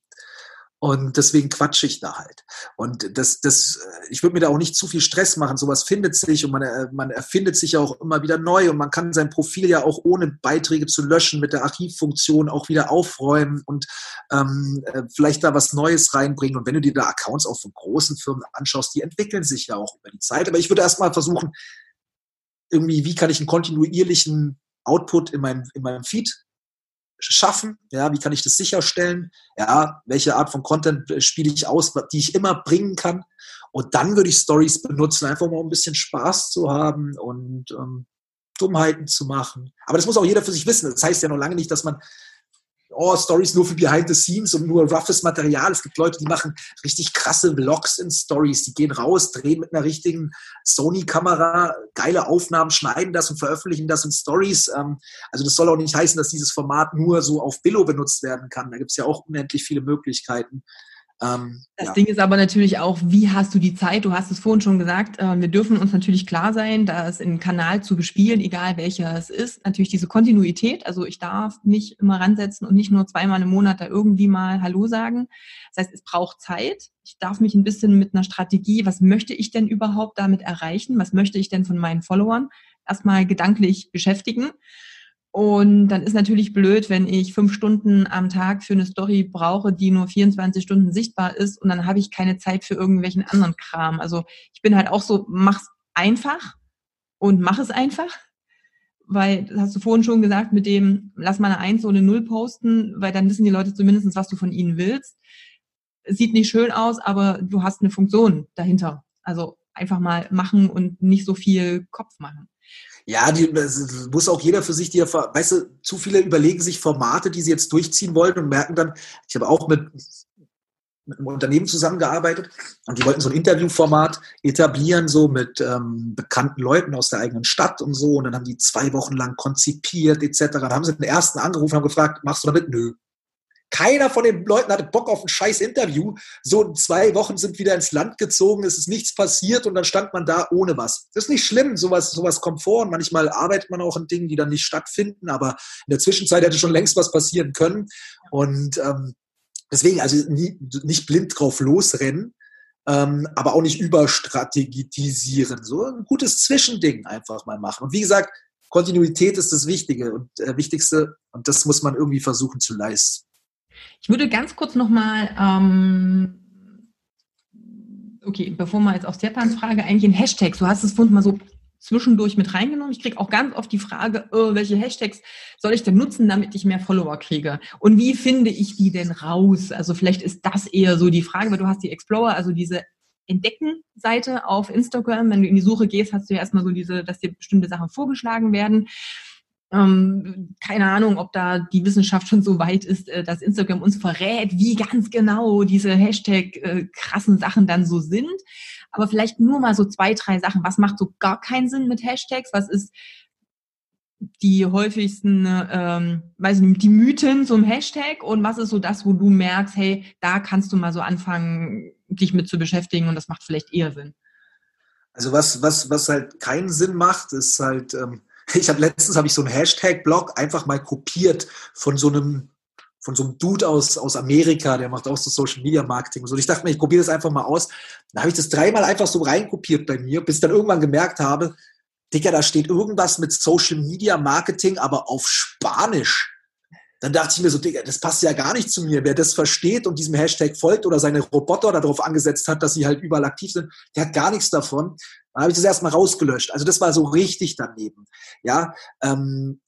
Und deswegen quatsche ich da halt. Und das, das, äh, ich würde mir da auch nicht zu viel Stress machen. Sowas findet sich und man, äh, man erfindet sich ja auch immer wieder neu und man kann sein Profil ja auch ohne Beiträge zu löschen mit der Archivfunktion auch wieder aufräumen und ähm, äh, vielleicht da was Neues reinbringen. Und wenn du dir da Accounts auch von großen Firmen anschaust, die entwickeln sich ja auch über die Zeit. Aber ich würde erstmal versuchen, irgendwie, wie kann ich einen kontinuierlichen Output in meinem, in meinem Feed schaffen? Ja, wie kann ich das sicherstellen? Ja, welche Art von Content spiele ich aus, die ich immer bringen kann? Und dann würde ich Stories benutzen, einfach mal ein bisschen Spaß zu haben und ähm, Dummheiten zu machen. Aber das muss auch jeder für sich wissen. Das heißt ja noch lange nicht, dass man oh, Stories nur für Behind the Scenes und nur roughes Material. Es gibt Leute, die machen richtig krasse Vlogs in Stories. Die gehen raus, drehen mit einer richtigen Sony-Kamera geile Aufnahmen, schneiden das und veröffentlichen das in Stories. Ähm, also das soll auch nicht heißen, dass dieses Format nur so auf Billo benutzt werden kann. Da gibt es ja auch unendlich viele Möglichkeiten. Ähm, das ja. Ding ist aber natürlich auch, wie hast du die Zeit? Du hast es vorhin schon gesagt, äh, wir dürfen uns natürlich klar sein, dass in Kanal zu bespielen, egal welcher es ist, natürlich diese Kontinuität. Also ich darf mich immer ransetzen und nicht nur zweimal im Monat da irgendwie mal Hallo sagen. Das heißt, es braucht Zeit. Ich darf mich ein bisschen mit einer Strategie, was möchte ich denn überhaupt damit erreichen? Was möchte ich denn von meinen Followern? Erstmal gedanklich beschäftigen. Und dann ist natürlich blöd, wenn ich fünf Stunden am Tag für eine Story brauche, die nur 24 Stunden sichtbar ist und dann habe ich keine Zeit für irgendwelchen anderen Kram. Also ich bin halt auch so, mach's einfach und mach es einfach. Weil, das hast du vorhin schon gesagt, mit dem, lass mal eine Eins oder eine Null posten, weil dann wissen die Leute zumindest, was du von ihnen willst. Sieht nicht schön aus, aber du hast eine Funktion dahinter. Also einfach mal machen und nicht so viel Kopf machen. Ja, die, muss auch jeder für sich, die, weißt du, zu viele überlegen sich Formate, die sie jetzt durchziehen wollen und merken dann, ich habe auch mit, mit einem Unternehmen zusammengearbeitet und die wollten so ein Interviewformat etablieren, so mit ähm, bekannten Leuten aus der eigenen Stadt und so. Und dann haben die zwei Wochen lang konzipiert, etc. Dann haben sie den ersten angerufen und haben gefragt, machst du damit? Nö. Keiner von den Leuten hatte Bock auf ein scheiß Interview. So in zwei Wochen sind wieder ins Land gezogen, es ist nichts passiert und dann stand man da ohne was. Das ist nicht schlimm, sowas, sowas kommt vor und manchmal arbeitet man auch an Dingen, die dann nicht stattfinden, aber in der Zwischenzeit hätte schon längst was passieren können. Und ähm, deswegen, also nie, nicht blind drauf losrennen, ähm, aber auch nicht überstrategisieren. So ein gutes Zwischending einfach mal machen. Und wie gesagt, Kontinuität ist das Wichtige und äh, Wichtigste und das muss man irgendwie versuchen zu leisten. Ich würde ganz kurz nochmal, ähm, okay, bevor wir jetzt auf Stepans Frage eingehen, Hashtags, du hast es vorhin mal so zwischendurch mit reingenommen. Ich kriege auch ganz oft die Frage, oh, welche Hashtags soll ich denn nutzen, damit ich mehr Follower kriege? Und wie finde ich die denn raus? Also vielleicht ist das eher so die Frage, weil du hast die Explorer, also diese Entdecken-Seite auf Instagram. Wenn du in die Suche gehst, hast du ja erstmal so diese, dass dir bestimmte Sachen vorgeschlagen werden. Ähm, keine Ahnung, ob da die Wissenschaft schon so weit ist, äh, dass Instagram uns verrät, wie ganz genau diese Hashtag äh, krassen Sachen dann so sind. Aber vielleicht nur mal so zwei, drei Sachen. Was macht so gar keinen Sinn mit Hashtags? Was ist die häufigsten, ähm, weiß nicht, die Mythen zum Hashtag und was ist so das, wo du merkst, hey, da kannst du mal so anfangen, dich mit zu beschäftigen und das macht vielleicht eher Sinn. Also was, was, was halt keinen Sinn macht, ist halt, ähm, ich habe letztens habe ich so einen Hashtag-Blog einfach mal kopiert von so einem von so einem Dude aus, aus Amerika, der macht auch so Social Media Marketing und so. Und ich dachte mir, ich probiere das einfach mal aus. Dann habe ich das dreimal einfach so reinkopiert bei mir, bis ich dann irgendwann gemerkt habe, Digga, da steht irgendwas mit Social Media Marketing, aber auf Spanisch. Dann dachte ich mir so, Digga, das passt ja gar nicht zu mir. Wer das versteht und diesem Hashtag folgt oder seine Roboter darauf angesetzt hat, dass sie halt überall aktiv sind, der hat gar nichts davon. Dann habe ich das erstmal rausgelöscht. Also das war so richtig daneben. Ja, ähm,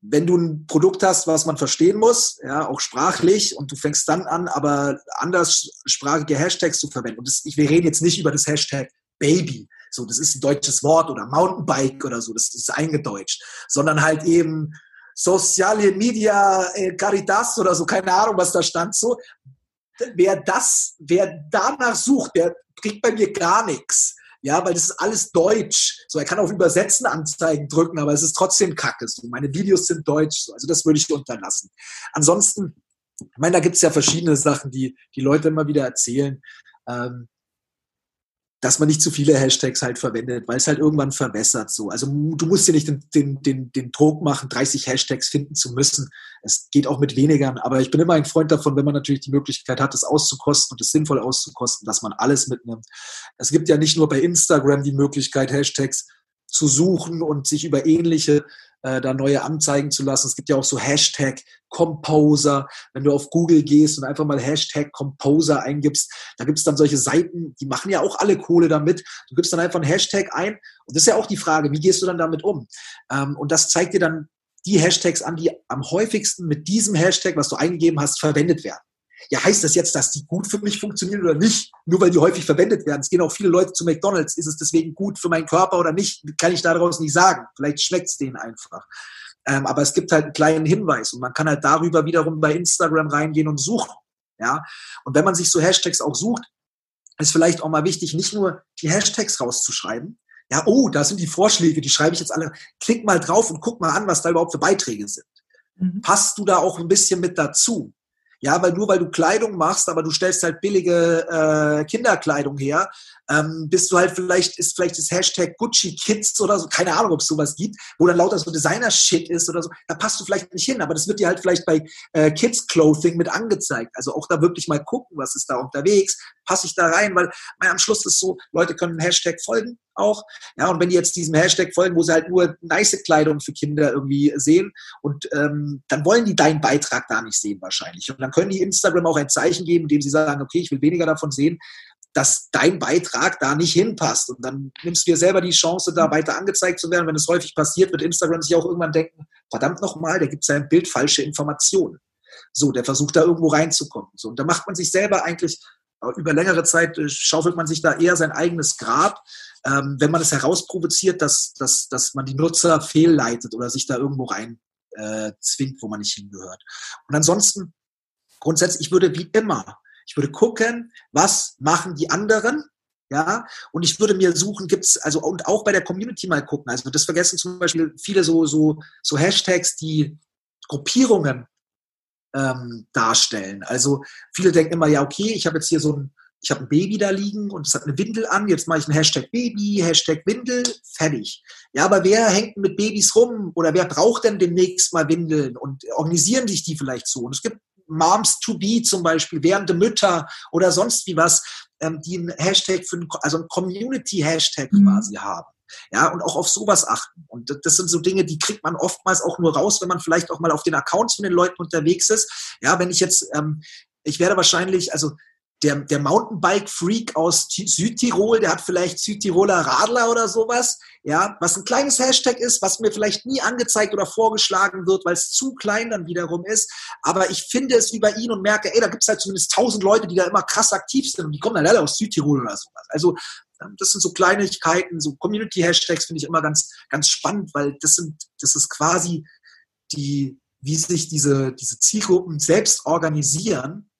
wenn du ein Produkt hast, was man verstehen muss, ja, auch sprachlich, und du fängst dann an, aber anderssprachige Hashtags zu verwenden. Und das, ich, wir reden jetzt nicht über das Hashtag Baby, so, das ist ein deutsches Wort oder Mountainbike oder so, das, das ist eingedeutscht, sondern halt eben Sociale Media äh, Caritas oder so, keine Ahnung, was da stand, so. Wer das, wer danach sucht, der kriegt bei mir gar nichts. Ja, weil das ist alles Deutsch. So, er kann auf Übersetzen Anzeigen drücken, aber es ist trotzdem Kacke. So, meine Videos sind Deutsch. So, also das würde ich unterlassen. Ansonsten, ich meine, da gibt es ja verschiedene Sachen, die die Leute immer wieder erzählen. Ähm, dass man nicht zu viele Hashtags halt verwendet, weil es halt irgendwann verwässert so. Also du musst dir nicht den, den, den, den Druck machen, 30 Hashtags finden zu müssen. Es geht auch mit weniger, aber ich bin immer ein Freund davon, wenn man natürlich die Möglichkeit hat, das auszukosten und es sinnvoll auszukosten, dass man alles mitnimmt. Es gibt ja nicht nur bei Instagram die Möglichkeit, Hashtags zu suchen und sich über ähnliche äh, da neue Anzeigen zu lassen. Es gibt ja auch so Hashtag Composer. Wenn du auf Google gehst und einfach mal Hashtag Composer eingibst, da gibt es dann solche Seiten, die machen ja auch alle Kohle damit. Du gibst dann einfach einen Hashtag ein und das ist ja auch die Frage, wie gehst du dann damit um? Ähm, und das zeigt dir dann die Hashtags an, die am häufigsten mit diesem Hashtag, was du eingegeben hast, verwendet werden ja, heißt das jetzt, dass die gut für mich funktionieren oder nicht? Nur weil die häufig verwendet werden. Es gehen auch viele Leute zu McDonalds. Ist es deswegen gut für meinen Körper oder nicht? Kann ich daraus nicht sagen. Vielleicht schmeckt es denen einfach. Ähm, aber es gibt halt einen kleinen Hinweis und man kann halt darüber wiederum bei Instagram reingehen und suchen. Ja, und wenn man sich so Hashtags auch sucht, ist vielleicht auch mal wichtig, nicht nur die Hashtags rauszuschreiben. Ja, oh, da sind die Vorschläge, die schreibe ich jetzt alle. Klick mal drauf und guck mal an, was da überhaupt für Beiträge sind. Mhm. Passt du da auch ein bisschen mit dazu? Ja, weil nur weil du Kleidung machst, aber du stellst halt billige äh, Kinderkleidung her, ähm, bist du halt vielleicht, ist vielleicht das Hashtag Gucci Kids oder so, keine Ahnung, ob es sowas gibt, wo dann lauter so Designer-Shit ist oder so, da passt du vielleicht nicht hin, aber das wird dir halt vielleicht bei äh, Kids Clothing mit angezeigt. Also auch da wirklich mal gucken, was ist da unterwegs, passe ich da rein, weil mein, am Schluss ist so, Leute können Hashtag folgen auch, ja, und wenn die jetzt diesem Hashtag folgen, wo sie halt nur nice Kleidung für Kinder irgendwie sehen und ähm, dann wollen die deinen Beitrag da nicht sehen wahrscheinlich. Und dann können die Instagram auch ein Zeichen geben, indem sie sagen, okay, ich will weniger davon sehen, dass dein Beitrag da nicht hinpasst. Und dann nimmst du dir selber die Chance, da weiter angezeigt zu werden. Wenn es häufig passiert, wird Instagram sich auch irgendwann denken, verdammt nochmal, der gibt seinem Bild falsche Informationen. So, der versucht da irgendwo reinzukommen. So, und da macht man sich selber eigentlich über längere Zeit äh, schaufelt man sich da eher sein eigenes Grab, ähm, wenn man es herausprovoziert, dass, dass, dass man die Nutzer fehlleitet oder sich da irgendwo rein äh, zwingt, wo man nicht hingehört. Und ansonsten, grundsätzlich, ich würde wie immer ich würde gucken, was machen die anderen, ja, und ich würde mir suchen, gibt's also und auch bei der Community mal gucken. Also das vergessen zum Beispiel viele so so so Hashtags, die Gruppierungen ähm, darstellen. Also viele denken immer, ja okay, ich habe jetzt hier so ein ich habe ein Baby da liegen und es hat eine Windel an, jetzt mache ich einen Hashtag Baby, Hashtag Windel, fertig. Ja, aber wer hängt mit Babys rum oder wer braucht denn demnächst mal Windeln und organisieren sich die vielleicht so? Und es gibt Moms to be zum Beispiel, werdende Mütter oder sonst wie was, ähm, die einen Hashtag für, also ein Community-Hashtag mhm. quasi haben. Ja, und auch auf sowas achten. Und das sind so Dinge, die kriegt man oftmals auch nur raus, wenn man vielleicht auch mal auf den Accounts von den Leuten unterwegs ist. Ja, wenn ich jetzt, ähm, ich werde wahrscheinlich, also der, der Mountainbike-Freak aus Südtirol, der hat vielleicht Südtiroler Radler oder sowas, ja, was ein kleines Hashtag ist, was mir vielleicht nie angezeigt oder vorgeschlagen wird, weil es zu klein dann wiederum ist. Aber ich finde es über ihn und merke, ey, da gibt es halt zumindest tausend Leute, die da immer krass aktiv sind und die kommen dann alle aus Südtirol oder sowas. Also das sind so Kleinigkeiten, so Community-Hashtags finde ich immer ganz, ganz spannend, weil das sind, das ist quasi die, wie sich diese, diese Zielgruppen selbst organisieren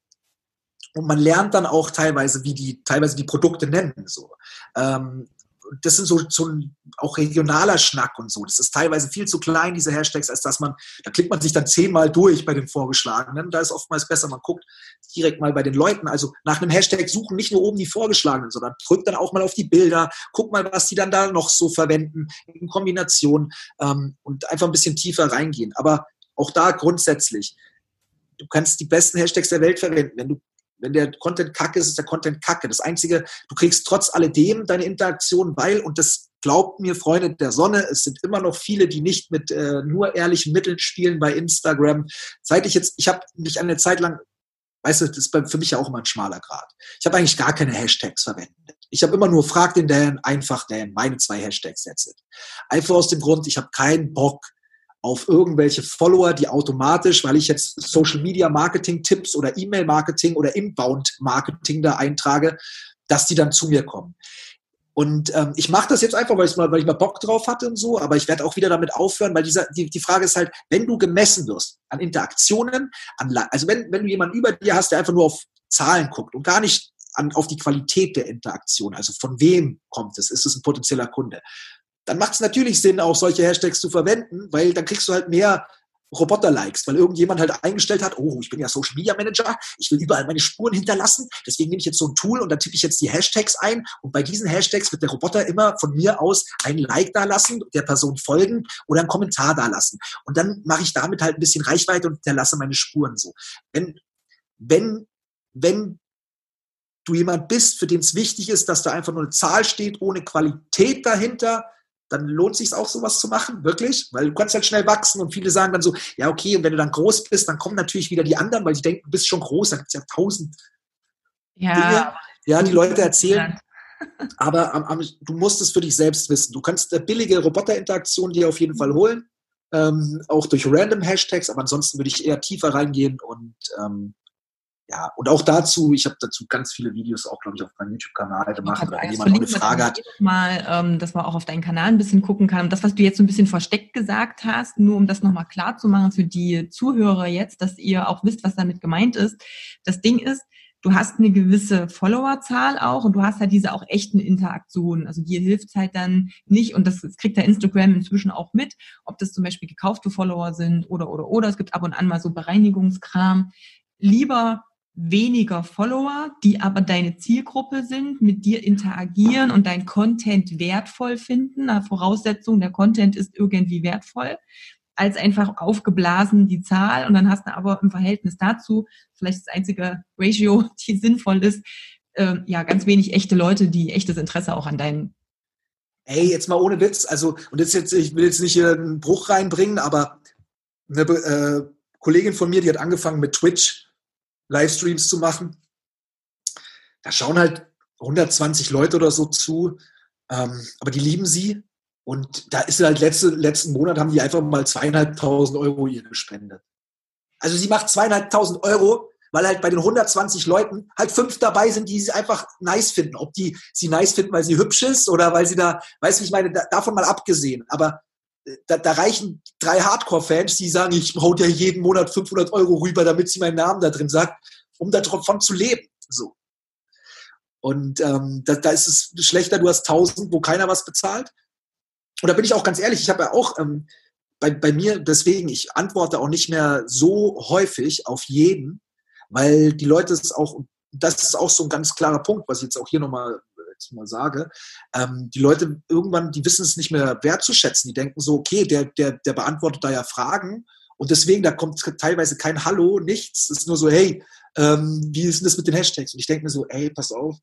und man lernt dann auch teilweise, wie die teilweise die Produkte nennen. So. Ähm, das sind so, so auch regionaler Schnack und so. Das ist teilweise viel zu klein, diese Hashtags, als dass man, da klickt man sich dann zehnmal durch bei den vorgeschlagenen. Da ist oftmals besser, man guckt direkt mal bei den Leuten. Also nach einem Hashtag suchen nicht nur oben die vorgeschlagenen, sondern drückt dann auch mal auf die Bilder, guck mal, was die dann da noch so verwenden in Kombination ähm, und einfach ein bisschen tiefer reingehen. Aber auch da grundsätzlich, du kannst die besten Hashtags der Welt verwenden. Wenn du wenn der Content kacke ist, ist der Content kacke. Das Einzige, du kriegst trotz alledem deine Interaktion, weil, und das glaubt mir, Freunde der Sonne, es sind immer noch viele, die nicht mit äh, nur ehrlichen Mitteln spielen bei Instagram. Seit ich jetzt, ich habe mich eine Zeit lang, weißt du, das ist für mich ja auch immer ein schmaler Grad. Ich habe eigentlich gar keine Hashtags verwendet. Ich habe immer nur frag den Dan, einfach Dan, meine zwei Hashtags setzt. Einfach aus dem Grund, ich habe keinen Bock, auf irgendwelche Follower, die automatisch, weil ich jetzt Social Media Marketing Tipps oder E-Mail Marketing oder Inbound Marketing da eintrage, dass die dann zu mir kommen. Und ähm, ich mache das jetzt einfach, weil ich, mal, weil ich mal Bock drauf hatte und so, aber ich werde auch wieder damit aufhören, weil dieser, die, die Frage ist halt, wenn du gemessen wirst an Interaktionen, an, also wenn, wenn du jemanden über dir hast, der einfach nur auf Zahlen guckt und gar nicht an, auf die Qualität der Interaktion, also von wem kommt es, ist es ein potenzieller Kunde, dann macht es natürlich Sinn, auch solche Hashtags zu verwenden, weil dann kriegst du halt mehr Roboter-Likes, weil irgendjemand halt eingestellt hat, oh, ich bin ja Social Media Manager, ich will überall meine Spuren hinterlassen, deswegen nehme ich jetzt so ein Tool und dann tippe ich jetzt die Hashtags ein und bei diesen Hashtags wird der Roboter immer von mir aus ein Like da lassen, der Person folgen oder einen Kommentar da lassen. Und dann mache ich damit halt ein bisschen Reichweite und hinterlasse meine Spuren so. Wenn, wenn, wenn du jemand bist, für den es wichtig ist, dass da einfach nur eine Zahl steht, ohne Qualität dahinter, dann lohnt sich auch sowas zu machen, wirklich, weil du kannst halt schnell wachsen und viele sagen dann so, ja okay, und wenn du dann groß bist, dann kommen natürlich wieder die anderen, weil die denken, du bist schon groß, da gibt es ja tausend ja, Dinge, ja, die Leute erzählen. Aber am, am, du musst es für dich selbst wissen. Du kannst eine billige Roboterinteraktion dir auf jeden Fall holen, ähm, auch durch random Hashtags, aber ansonsten würde ich eher tiefer reingehen und ähm, ja, und auch dazu, ich habe dazu ganz viele Videos auch, glaube ich, auf meinem YouTube-Kanal gemacht, wenn jemand eine Frage hat. Mal, ähm, dass man auch auf deinen Kanal ein bisschen gucken kann. Und das, was du jetzt so ein bisschen versteckt gesagt hast, nur um das nochmal klar zu machen für die Zuhörer jetzt, dass ihr auch wisst, was damit gemeint ist. Das Ding ist, du hast eine gewisse Followerzahl auch und du hast halt diese auch echten Interaktionen. Also dir hilft halt dann nicht, und das, das kriegt der Instagram inzwischen auch mit, ob das zum Beispiel gekaufte Follower sind oder, oder, oder. Es gibt ab und an mal so Bereinigungskram. Lieber weniger Follower, die aber deine Zielgruppe sind, mit dir interagieren und dein Content wertvoll finden. Eine Voraussetzung, der Content ist irgendwie wertvoll, als einfach aufgeblasen die Zahl. Und dann hast du aber im Verhältnis dazu vielleicht das einzige Ratio, die sinnvoll ist, äh, ja, ganz wenig echte Leute, die echtes Interesse auch an deinen Ey, jetzt mal ohne Witz, also, und jetzt, jetzt ich will jetzt nicht hier einen Bruch reinbringen, aber eine äh, Kollegin von mir, die hat angefangen mit Twitch Livestreams zu machen. Da schauen halt 120 Leute oder so zu, ähm, aber die lieben sie. Und da ist halt letzte, letzten Monat haben die einfach mal zweieinhalbtausend Euro ihr gespendet. Also sie macht zweieinhalbtausend Euro, weil halt bei den 120 Leuten halt fünf dabei sind, die sie einfach nice finden. Ob die sie nice finden, weil sie hübsch ist oder weil sie da, weißt du, ich meine, da, davon mal abgesehen. Aber da, da reichen drei Hardcore-Fans, die sagen, ich hau dir jeden Monat 500 Euro rüber, damit sie meinen Namen da drin sagt, um davon zu leben. So. Und ähm, da, da ist es schlechter, du hast 1000, wo keiner was bezahlt. Und da bin ich auch ganz ehrlich, ich habe ja auch ähm, bei, bei mir, deswegen, ich antworte auch nicht mehr so häufig auf jeden, weil die Leute es auch, das ist auch so ein ganz klarer Punkt, was ich jetzt auch hier nochmal jetzt mal sage, ähm, die Leute irgendwann, die wissen es nicht mehr wertzuschätzen. Die denken so, okay, der, der, der beantwortet da ja Fragen und deswegen, da kommt teilweise kein Hallo, nichts. Es ist nur so, hey, ähm, wie ist denn das mit den Hashtags? Und ich denke mir so, ey, pass auf,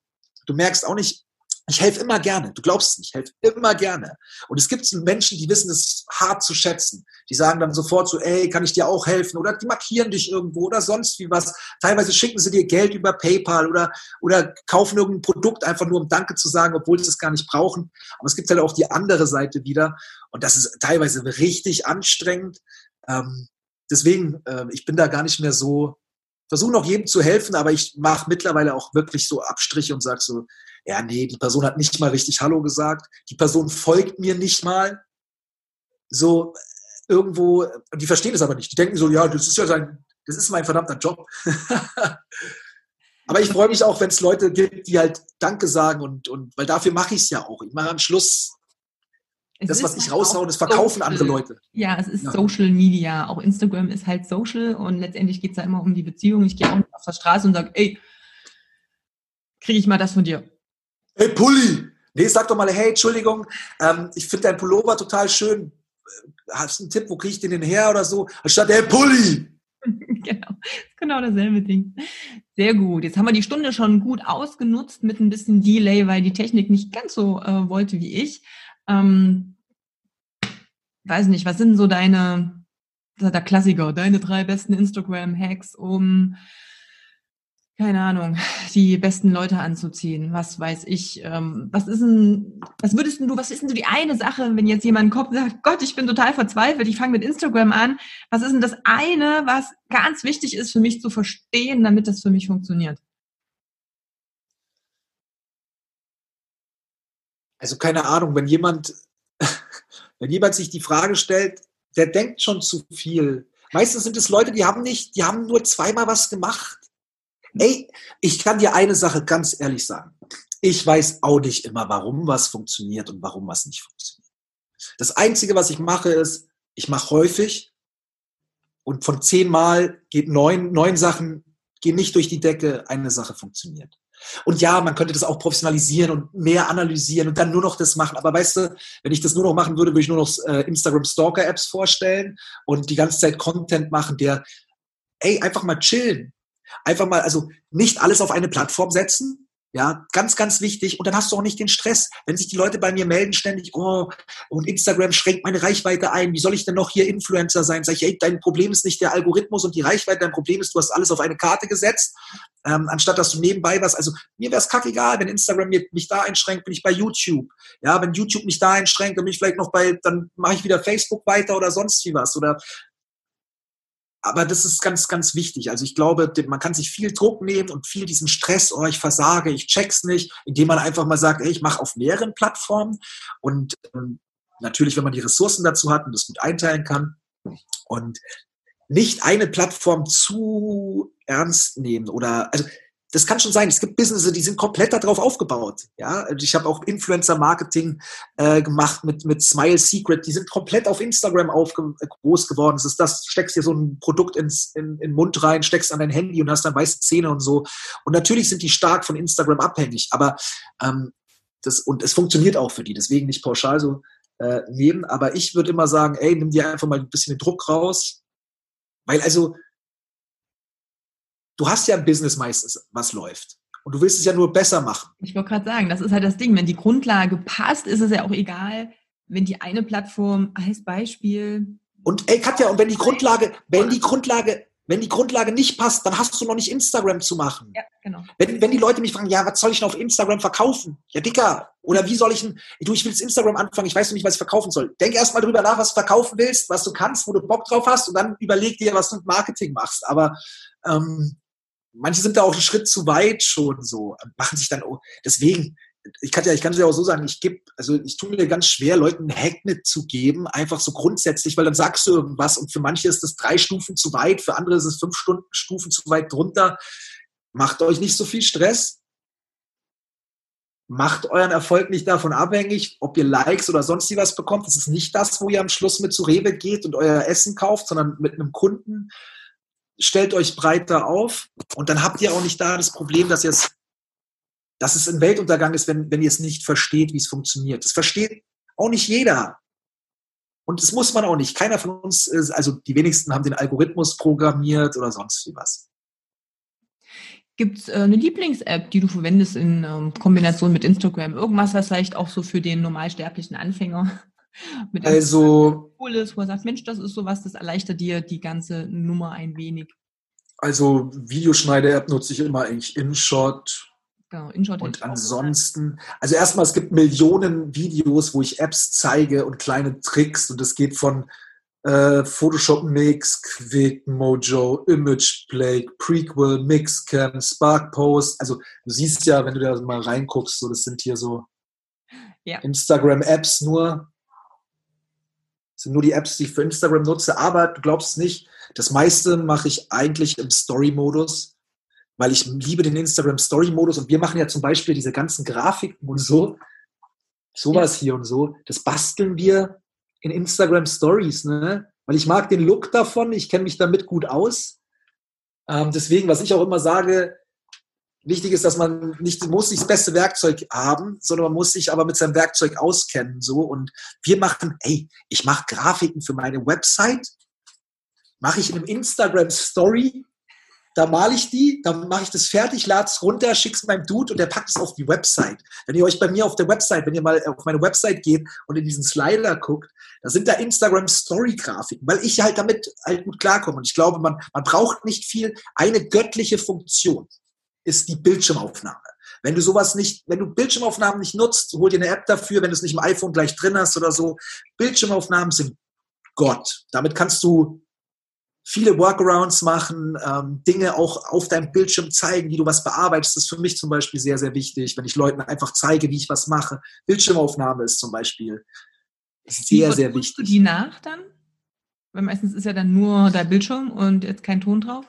du merkst auch nicht, ich helfe immer gerne. Du glaubst es nicht, ich helfe immer gerne. Und es gibt Menschen, die wissen es hart zu schätzen. Die sagen dann sofort so, ey, kann ich dir auch helfen? Oder die markieren dich irgendwo oder sonst wie was. Teilweise schicken sie dir Geld über PayPal oder, oder kaufen irgendein Produkt einfach nur, um Danke zu sagen, obwohl sie es gar nicht brauchen. Aber es gibt halt auch die andere Seite wieder. Und das ist teilweise richtig anstrengend. Ähm, deswegen, äh, ich bin da gar nicht mehr so, versuche noch jedem zu helfen, aber ich mache mittlerweile auch wirklich so Abstriche und sage so, ja, nee, die Person hat nicht mal richtig Hallo gesagt, die Person folgt mir nicht mal. So irgendwo, die verstehen es aber nicht. Die denken so, ja, das ist ja sein, das ist mein verdammter Job. Aber ich freue mich auch, wenn es Leute gibt, die halt Danke sagen und, und weil dafür mache ich es ja auch. Ich mache am Schluss es das, was ich halt raushaue, das verkaufen Social. andere Leute. Ja, es ist ja. Social Media. Auch Instagram ist halt Social und letztendlich geht es ja immer um die Beziehung. Ich gehe auch nicht auf der Straße und sage, ey, kriege ich mal das von dir. Hey, Pulli! Nee, sag doch mal, hey, Entschuldigung, ähm, ich finde dein Pullover total schön. Hast du einen Tipp, wo kriege ich den denn her oder so? Anstatt, hey, Pulli! genau, genau dasselbe Ding. Sehr gut. Jetzt haben wir die Stunde schon gut ausgenutzt mit ein bisschen Delay, weil die Technik nicht ganz so äh, wollte wie ich. Ähm, weiß nicht, was sind so deine, der Klassiker, deine drei besten Instagram-Hacks, um keine Ahnung, die besten Leute anzuziehen. Was weiß ich. Ähm, was ist denn, was würdest du, was ist denn so die eine Sache, wenn jetzt jemand kommt und sagt, Gott, ich bin total verzweifelt, ich fange mit Instagram an. Was ist denn das eine, was ganz wichtig ist für mich zu verstehen, damit das für mich funktioniert? Also keine Ahnung, wenn jemand, wenn jemand sich die Frage stellt, der denkt schon zu viel. Meistens sind es Leute, die haben nicht, die haben nur zweimal was gemacht Ey, ich kann dir eine Sache ganz ehrlich sagen. Ich weiß auch nicht immer, warum was funktioniert und warum was nicht funktioniert. Das Einzige, was ich mache, ist, ich mache häufig und von zehnmal geht neun, neun Sachen gehen nicht durch die Decke, eine Sache funktioniert. Und ja, man könnte das auch professionalisieren und mehr analysieren und dann nur noch das machen. Aber weißt du, wenn ich das nur noch machen würde, würde ich nur noch äh, Instagram Stalker Apps vorstellen und die ganze Zeit Content machen, der, ey, einfach mal chillen. Einfach mal, also nicht alles auf eine Plattform setzen. Ja, ganz, ganz wichtig. Und dann hast du auch nicht den Stress. Wenn sich die Leute bei mir melden ständig, oh, und Instagram schränkt meine Reichweite ein. Wie soll ich denn noch hier Influencer sein? Sag ich, ey, dein Problem ist nicht der Algorithmus und die Reichweite. Dein Problem ist, du hast alles auf eine Karte gesetzt, ähm, anstatt dass du nebenbei was. Also mir wäre es kackegal, wenn Instagram mich da einschränkt, bin ich bei YouTube. Ja, wenn YouTube mich da einschränkt, dann bin ich vielleicht noch bei, dann mache ich wieder Facebook weiter oder sonst wie was. Oder aber das ist ganz, ganz wichtig. Also ich glaube, man kann sich viel Druck nehmen und viel diesen Stress, oh, ich versage, ich check's nicht, indem man einfach mal sagt, ey, ich mache auf mehreren Plattformen und ähm, natürlich, wenn man die Ressourcen dazu hat und das gut einteilen kann und nicht eine Plattform zu ernst nehmen oder also das kann schon sein. Es gibt Businesses, die sind komplett darauf aufgebaut. Ja, ich habe auch Influencer-Marketing äh, gemacht mit mit Smile Secret. Die sind komplett auf Instagram aufge groß geworden. Das ist das, steckst dir so ein Produkt ins in, in den Mund rein, steckst an dein Handy und hast dann weiße Zähne und so. Und natürlich sind die stark von Instagram abhängig, aber ähm, das und es funktioniert auch für die. Deswegen nicht pauschal so äh, nehmen. Aber ich würde immer sagen, ey, nimm dir einfach mal ein bisschen den Druck raus, weil also du hast ja ein Business meistens, was läuft. Und du willst es ja nur besser machen. Ich wollte gerade sagen, das ist halt das Ding. Wenn die Grundlage passt, ist es ja auch egal, wenn die eine Plattform als Beispiel. Und ey, Katja, und wenn die Grundlage, wenn die Grundlage, wenn die Grundlage nicht passt, dann hast du noch nicht Instagram zu machen. Ja, genau. Wenn, wenn die Leute mich fragen, ja, was soll ich denn auf Instagram verkaufen? Ja, Dicker. Oder wie soll ich denn, du, ich will jetzt Instagram anfangen, ich weiß noch nicht, was ich verkaufen soll. Denk erst mal drüber nach, was du verkaufen willst, was du kannst, wo du Bock drauf hast und dann überleg dir, was du mit Marketing machst. Aber ähm, manche sind da auch einen Schritt zu weit schon so, machen sich dann, deswegen, ich kann ja, ich kann es ja auch so sagen, ich gebe, also ich tue mir ganz schwer, Leuten einen Hack mitzugeben, einfach so grundsätzlich, weil dann sagst du irgendwas und für manche ist das drei Stufen zu weit, für andere ist es fünf Stunden, Stufen zu weit drunter. Macht euch nicht so viel Stress. Macht euren Erfolg nicht davon abhängig, ob ihr Likes oder sonst was bekommt. Das ist nicht das, wo ihr am Schluss mit zu Rewe geht und euer Essen kauft, sondern mit einem Kunden stellt euch breiter auf und dann habt ihr auch nicht da das Problem, dass es, dass es ein Weltuntergang ist, wenn, wenn ihr es nicht versteht, wie es funktioniert. Das versteht auch nicht jeder. Und das muss man auch nicht. Keiner von uns, also die wenigsten haben den Algorithmus programmiert oder sonst wie was. Gibt es äh, eine Lieblings-App, die du verwendest in ähm, Kombination mit Instagram? Irgendwas, was vielleicht auch so für den normalsterblichen Anfänger mit also cool ist, wo er sagt, Mensch, das ist sowas, das erleichtert dir die ganze Nummer ein wenig. Also Videoschneide-App nutze ich immer eigentlich InShot. Genau, InShot und ansonsten, also erstmal, es gibt Millionen Videos, wo ich Apps zeige und kleine Tricks und es geht von äh, Photoshop Mix, Quick, Mojo, Image Play, Prequel, Mixcam, Spark Post. Also du siehst ja, wenn du da mal reinguckst, so das sind hier so ja. Instagram-Apps nur. Sind nur die Apps, die ich für Instagram nutze. Aber du glaubst es nicht, das meiste mache ich eigentlich im Story-Modus. weil ich liebe den Instagram Story Modus und wir machen ja zum Beispiel diese ganzen Grafiken und so, sowas hier und so, das basteln wir in Instagram Stories, ne? Weil ich mag den Look davon, ich kenne mich damit gut aus. Ähm, deswegen, was ich auch immer sage, wichtig ist, dass man nicht muss nicht das beste Werkzeug haben, sondern man muss sich aber mit seinem Werkzeug auskennen. So und wir machen, ey, ich mache Grafiken für meine Website, mache ich in einem Instagram Story da male ich die, dann mache ich das fertig, lade es runter, schick's meinem Dude und der packt es auf die Website. Wenn ihr euch bei mir auf der Website, wenn ihr mal auf meine Website geht und in diesen Slider guckt, da sind da Instagram Story Grafiken, weil ich halt damit halt gut klarkomme. Und ich glaube, man, man braucht nicht viel. Eine göttliche Funktion ist die Bildschirmaufnahme. Wenn du sowas nicht, wenn du Bildschirmaufnahmen nicht nutzt, hol dir eine App dafür, wenn du es nicht im iPhone gleich drin hast oder so. Bildschirmaufnahmen sind Gott. Damit kannst du viele Workarounds machen, ähm, Dinge auch auf deinem Bildschirm zeigen, wie du was bearbeitest. Das ist für mich zum Beispiel sehr, sehr wichtig, wenn ich Leuten einfach zeige, wie ich was mache. Bildschirmaufnahme ist zum Beispiel sehr, sehr wichtig. du die nach dann? Weil meistens ist ja dann nur der Bildschirm und jetzt kein Ton drauf.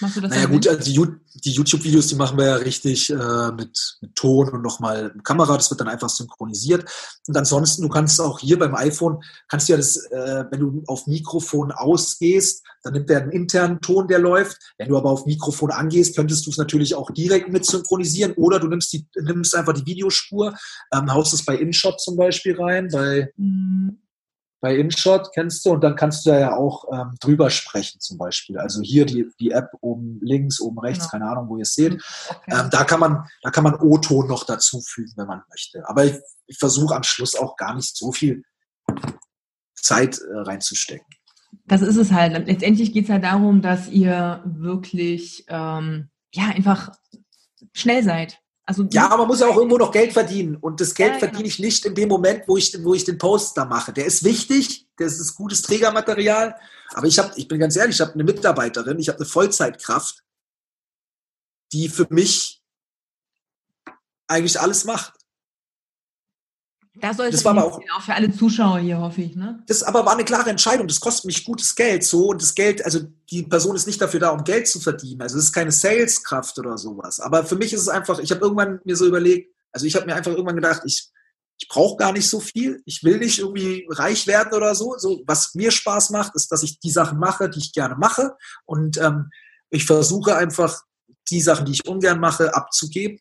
Machst du das naja gut, also die, die YouTube-Videos, die machen wir ja richtig äh, mit, mit Ton und nochmal Kamera, das wird dann einfach synchronisiert. Und ansonsten, du kannst auch hier beim iPhone, kannst du ja das, äh, wenn du auf Mikrofon ausgehst, dann nimmt er einen internen Ton, der läuft. Wenn du aber auf Mikrofon angehst, könntest du es natürlich auch direkt mit synchronisieren oder du nimmst, die, nimmst einfach die Videospur, ähm, haust es bei InShot zum Beispiel rein, bei... Mhm bei InShot kennst du und dann kannst du da ja auch ähm, drüber sprechen zum Beispiel. Also hier die, die App oben links, oben rechts, genau. keine Ahnung, wo ihr es seht. Mhm, okay. Ähm, da kann man, da kann man O-Ton noch dazufügen, wenn man möchte. Aber ich, ich versuche am Schluss auch gar nicht so viel Zeit äh, reinzustecken. Das ist es halt. Letztendlich geht es halt darum, dass ihr wirklich ähm, ja einfach schnell seid. Also ja, aber man muss ja auch irgendwo noch Geld verdienen. Und das Geld ja, verdiene ich nicht in dem Moment, wo ich, wo ich den Post da mache. Der ist wichtig, das ist gutes Trägermaterial. Aber ich habe, ich bin ganz ehrlich, ich habe eine Mitarbeiterin, ich habe eine Vollzeitkraft, die für mich eigentlich alles macht. Da soll es aber auch, auch für alle Zuschauer hier, hoffe ich. Ne? Das aber war eine klare Entscheidung. Das kostet mich gutes Geld so und das Geld, also die Person ist nicht dafür da, um Geld zu verdienen. Also es ist keine Saleskraft oder sowas. Aber für mich ist es einfach, ich habe irgendwann mir so überlegt, also ich habe mir einfach irgendwann gedacht, ich, ich brauche gar nicht so viel. Ich will nicht irgendwie reich werden oder so. so. Was mir Spaß macht, ist, dass ich die Sachen mache, die ich gerne mache. Und ähm, ich versuche einfach, die Sachen, die ich ungern mache, abzugeben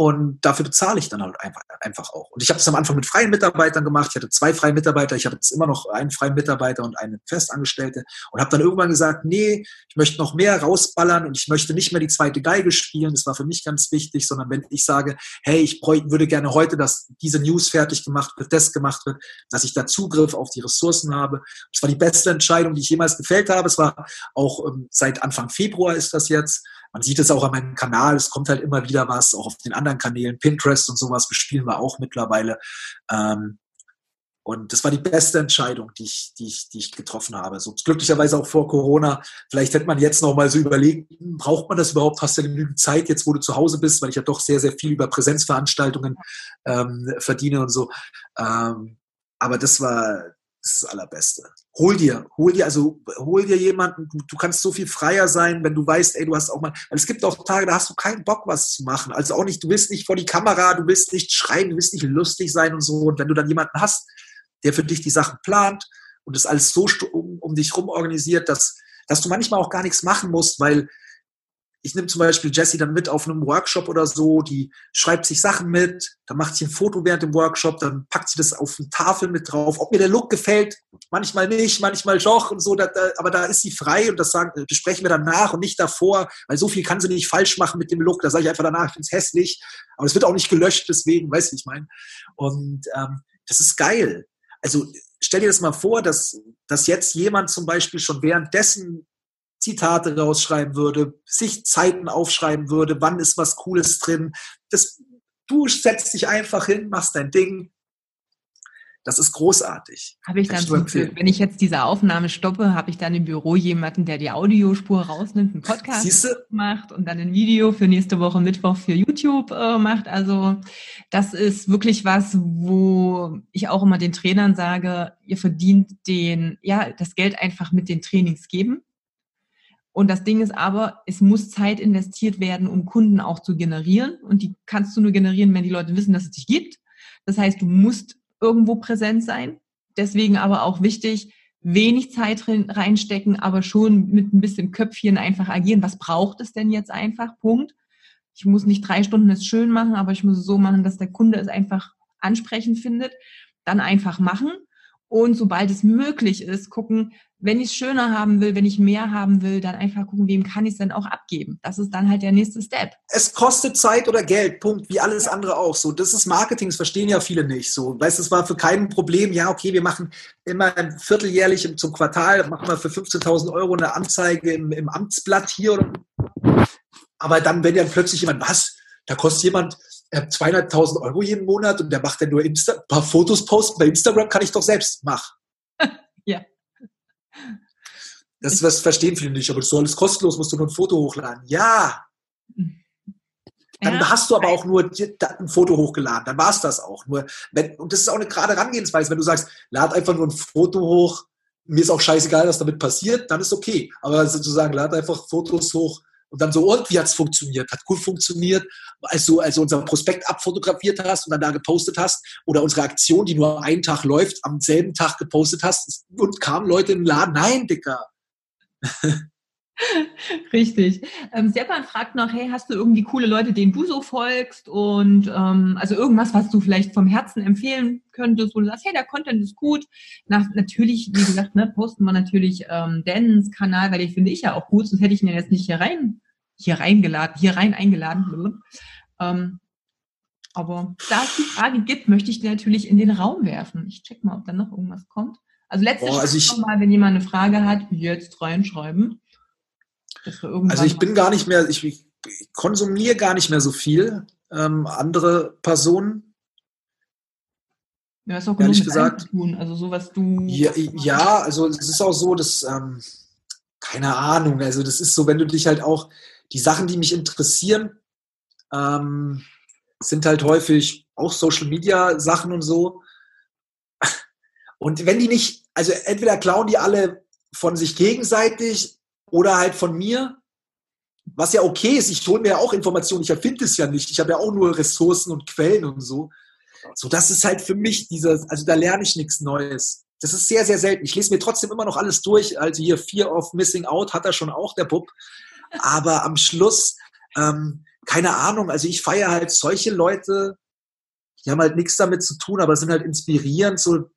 und dafür bezahle ich dann halt einfach, einfach auch. Und ich habe es am Anfang mit freien Mitarbeitern gemacht. Ich hatte zwei freie Mitarbeiter. Ich habe jetzt immer noch einen freien Mitarbeiter und eine Festangestellte. Und habe dann irgendwann gesagt, nee, ich möchte noch mehr rausballern und ich möchte nicht mehr die zweite Geige spielen. Das war für mich ganz wichtig, sondern wenn ich sage, hey, ich würde gerne heute, dass diese News fertig gemacht wird, das gemacht wird, dass ich da Zugriff auf die Ressourcen habe. Das war die beste Entscheidung, die ich jemals gefällt habe. Es war auch ähm, seit Anfang Februar ist das jetzt. Man sieht es auch an meinem Kanal, es kommt halt immer wieder was, auch auf den anderen Kanälen, Pinterest und sowas bespielen wir auch mittlerweile. Ähm, und das war die beste Entscheidung, die ich, die ich, die ich getroffen habe. So glücklicherweise auch vor Corona. Vielleicht hätte man jetzt noch mal so überlegt, hm, braucht man das überhaupt? Hast du genügend Zeit jetzt, wo du zu Hause bist? Weil ich ja doch sehr, sehr viel über Präsenzveranstaltungen ähm, verdiene und so. Ähm, aber das war, ist das Allerbeste. Hol dir, hol dir, also hol dir jemanden, du, du, kannst so viel freier sein, wenn du weißt, ey, du hast auch mal, weil es gibt auch Tage, da hast du keinen Bock, was zu machen. Also auch nicht, du willst nicht vor die Kamera, du willst nicht schreiben, du willst nicht lustig sein und so. Und wenn du dann jemanden hast, der für dich die Sachen plant und das alles so um, um dich rum organisiert, dass, dass du manchmal auch gar nichts machen musst, weil ich nehme zum Beispiel Jessie dann mit auf einem Workshop oder so, die schreibt sich Sachen mit, dann macht sie ein Foto während dem Workshop, dann packt sie das auf eine Tafel mit drauf. Ob mir der Look gefällt, manchmal nicht, manchmal doch und so, da, da, aber da ist sie frei und das sagen, besprechen wir danach und nicht davor, weil so viel kann sie nicht falsch machen mit dem Look. Da sage ich einfach danach, ich finde es hässlich, aber es wird auch nicht gelöscht, deswegen, weißt du, ich meine. Und ähm, das ist geil. Also stell dir das mal vor, dass, dass jetzt jemand zum Beispiel schon währenddessen Zitate rausschreiben würde, sich Zeiten aufschreiben würde, wann ist was Cooles drin. Das, du setzt dich einfach hin, machst dein Ding. Das ist großartig. Habe ich dann, zum, wenn ich jetzt diese Aufnahme stoppe, habe ich dann im Büro jemanden, der die Audiospur rausnimmt, einen Podcast Siehste? macht und dann ein Video für nächste Woche Mittwoch für YouTube äh, macht. Also das ist wirklich was, wo ich auch immer den Trainern sage, ihr verdient den, ja, das Geld einfach mit den Trainings geben Und das Ding ist aber, es muss Zeit investiert werden, um Kunden auch zu generieren. Und die kannst du nur generieren, wenn die Leute wissen, dass es dich gibt. Das heißt, du musst irgendwo präsent sein. Deswegen aber auch wichtig, wenig Zeit reinstecken, aber schon mit ein bisschen Köpfchen einfach agieren. Was braucht es denn jetzt einfach? Punkt. Ich muss nicht drei Stunden es schön machen, aber ich muss es so machen, dass der Kunde es einfach ansprechend findet. Dann einfach machen. Und sobald es möglich ist, gucken, wenn ich es schöner haben will, wenn ich mehr haben will, dann einfach gucken, wem kann ich es denn auch abgeben. Das ist dann halt der nächste Step. Es kostet Zeit oder Geld, Punkt, wie alles andere auch. So, das ist Marketing, das verstehen ja viele nicht. So, weißt, es war für kein Problem. Ja, okay, wir machen immer vierteljährlich zum Quartal, machen wir für 15.000 Euro eine Anzeige im, im Amtsblatt hier. Oder, aber dann, wenn ja plötzlich jemand, was? Da kostet jemand 200.000 äh, Euro jeden Monat und der macht dann nur Insta ein paar Fotos posten. Bei Instagram kann ich doch selbst machen. ja. Das, das verstehen viele nicht, aber das ist alles kostenlos, musst du nur ein Foto hochladen. Ja. Dann ja. hast du aber auch nur ein Foto hochgeladen, dann war es das auch. Nur, wenn, und das ist auch eine gerade Herangehensweise, wenn du sagst, lad einfach nur ein Foto hoch, mir ist auch scheißegal, was damit passiert, dann ist okay. Aber sozusagen, lad einfach Fotos hoch und dann so, und wie hat's funktioniert? Hat gut funktioniert, als du also unser Prospekt abfotografiert hast und dann da gepostet hast oder unsere Aktion, die nur einen Tag läuft, am selben Tag gepostet hast und kamen Leute in den Laden. Nein, Dicker. Richtig. Ähm, Stepan fragt noch, hey, hast du irgendwie coole Leute, denen du so folgst und ähm, also irgendwas, was du vielleicht vom Herzen empfehlen könntest, wo du sagst, hey, der Content ist gut. Nach, natürlich, wie gesagt, ne, posten wir natürlich ähm, Dans Kanal, weil den finde ich ja auch gut, sonst hätte ich ihn ja jetzt nicht hier rein, hier reingeladen, hier rein eingeladen. Ähm, aber da es die Frage gibt, möchte ich die natürlich in den Raum werfen. Ich check mal, ob da noch irgendwas kommt. Also letztes Boah, also Mal, wenn jemand eine Frage hat, jetzt reinschreiben. Also ich bin gar nicht mehr, ich, ich konsumiere gar nicht mehr so viel ähm, andere Personen. Ja, ist auch ehrlich gesagt. Tun. Also so was du. Ja, ja, also es ist auch so, dass ähm, keine Ahnung. Also das ist so, wenn du dich halt auch die Sachen, die mich interessieren, ähm, sind halt häufig auch Social Media Sachen und so. Und wenn die nicht, also entweder klauen die alle von sich gegenseitig oder halt von mir, was ja okay ist. Ich hole mir ja auch Informationen, ich erfinde es ja nicht. Ich habe ja auch nur Ressourcen und Quellen und so. So, das ist halt für mich dieser, also da lerne ich nichts Neues. Das ist sehr, sehr selten. Ich lese mir trotzdem immer noch alles durch. Also hier Fear of Missing Out hat er schon auch, der Bub. Aber am Schluss, ähm, keine Ahnung, also ich feiere halt solche Leute, die haben halt nichts damit zu tun, aber sind halt inspirierend. So,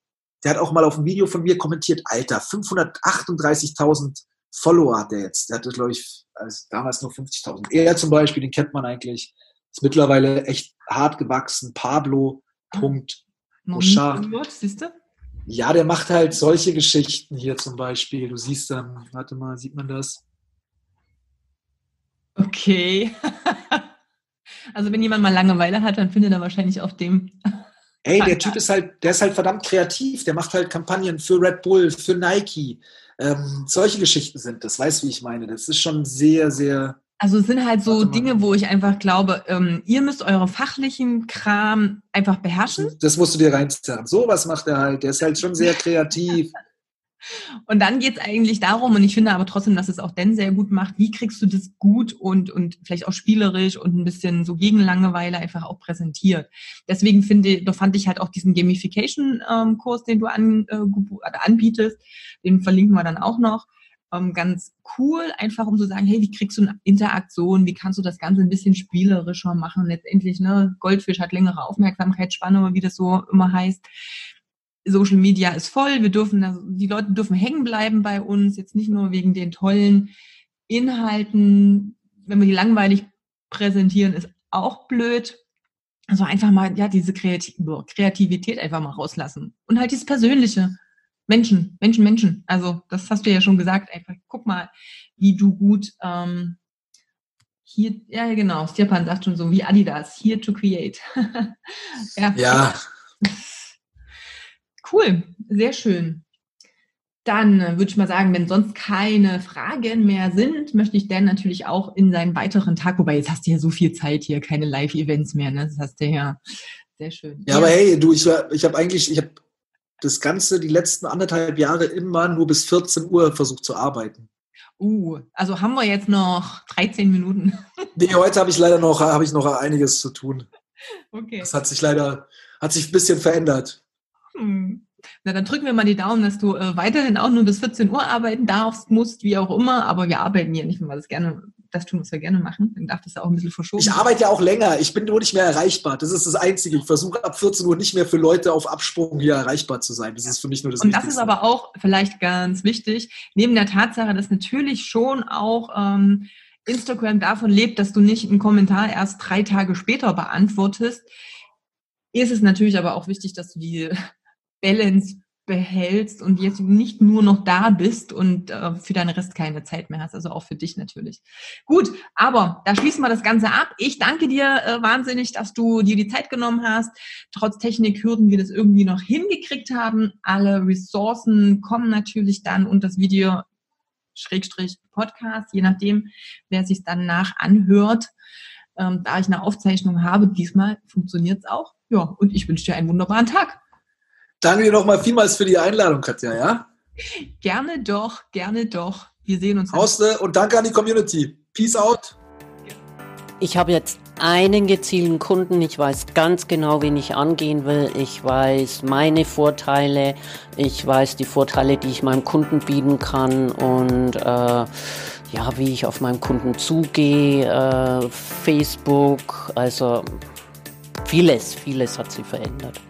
der hat auch mal auf ein Video von mir kommentiert, Alter, 538.000 Follower hat der jetzt. Der hatte, glaube ich, also damals nur 50.000. Er zum Beispiel, den kennt man eigentlich. Ist mittlerweile echt hart gewachsen. Pablo. Punkt. Bouchard. Siehst du? Ja, der macht halt solche Geschichten hier zum Beispiel. Du siehst dann, warte mal, sieht man das? Okay. also wenn jemand mal Langeweile hat, dann findet er wahrscheinlich auf dem. Ey, der Typ ist halt, der ist halt verdammt kreativ. Der macht halt Kampagnen für Red Bull, für Nike, ähm, solche Geschichten sind das, weißt du, wie ich meine? Das ist schon sehr, sehr. Also es sind halt so Dinge, wo ich einfach glaube, ähm, ihr müsst eure fachlichen Kram einfach beherrschen. Das musst du dir reinzerren. So was macht er halt. Der ist halt schon sehr kreativ. Und dann geht es eigentlich darum, und ich finde aber trotzdem, dass es auch Dan sehr gut macht, wie kriegst du das gut und, und vielleicht auch spielerisch und ein bisschen so gegen Langeweile einfach auch präsentiert. Deswegen finde, da fand ich halt auch diesen Gamification-Kurs, ähm, den du an, äh, anbietest, den verlinken wir dann auch noch, ähm, ganz cool, einfach um zu sagen, hey, wie kriegst du eine Interaktion, wie kannst du das Ganze ein bisschen spielerischer machen? Letztendlich, ne, Goldfisch hat längere Aufmerksamkeitsspanne, wie das so immer heißt Social Media ist voll, wir dürfen, die Leute dürfen hängen bleiben bei uns, jetzt nicht nur wegen den tollen Inhalten, wenn wir die langweilig präsentieren, ist auch blöd. Also einfach mal, ja, diese Kreativität einfach mal rauslassen. Und halt dieses Persönliche. Menschen, Menschen, Menschen. Also, das hast du ja schon gesagt. Einfach, guck mal, wie du gut, ähm, hier, ja, genau, Stepan sagt schon so, wie Adidas, here to create. ja. ja. Cool, sehr schön. Dann äh, würde ich mal sagen, wenn sonst keine Fragen mehr sind, möchte ich Dan natürlich auch in seinen weiteren Tag, wobei jetzt hast du ja so viel Zeit hier, keine Live-Events mehr, ne? Das hast du ja sehr schön. Ja, ja. aber hey, du, ich, ich habe eigentlich, ich habe das Ganze die letzten anderthalb Jahre immer nur bis 14 Uhr versucht zu arbeiten. Uh, also haben wir jetzt noch 13 Minuten. Nee, heute habe ich leider noch, habe ich noch einiges zu tun. Okay. Das hat sich leider, hat sich ein bisschen verändert. Hm. Na, dann drücken wir mal die Daumen, dass du äh, weiterhin auch nur bis 14 Uhr arbeiten darfst, musst, wie auch immer. Aber wir arbeiten hier nicht, wenn wir das gerne, das tun, was wir gerne machen. Dann darf das ja auch ein bisschen verschoben. Ich arbeite ja auch länger. Ich bin nur nicht mehr erreichbar. Das ist das Einzige. Ich versuche ab 14 Uhr nicht mehr für Leute auf Absprung hier erreichbar zu sein. Das ist für mich nur das Und das ist aber auch vielleicht ganz wichtig, neben der Tatsache, dass natürlich schon auch ähm, Instagram davon lebt, dass du nicht einen Kommentar erst drei Tage später beantwortest, ist es natürlich aber auch wichtig, dass du die Balance behältst und jetzt nicht nur noch da bist und äh, für deinen Rest keine Zeit mehr hast, also auch für dich natürlich. Gut, aber da schließen wir das Ganze ab. Ich danke dir äh, wahnsinnig, dass du dir die Zeit genommen hast. Trotz Technikhürden wir das irgendwie noch hingekriegt haben. Alle Ressourcen kommen natürlich dann und das Video Schrägstrich Podcast, je nachdem, wer sich dann nach anhört. Ähm, da ich eine Aufzeichnung habe, diesmal funktioniert es auch. Ja, und ich wünsche dir einen wunderbaren Tag. Danke dir nochmal vielmals für die Einladung, Katja, ja? Gerne doch, gerne doch. Wir sehen uns. Auste und danke an die Community. Peace out. Ich habe jetzt einen gezielten Kunden. Ich weiß ganz genau, wen ich angehen will. Ich weiß meine Vorteile. Ich weiß die Vorteile, die ich meinem Kunden bieten kann und äh, ja, wie ich auf meinen Kunden zugehe. Äh, Facebook, also vieles, vieles hat sich verändert.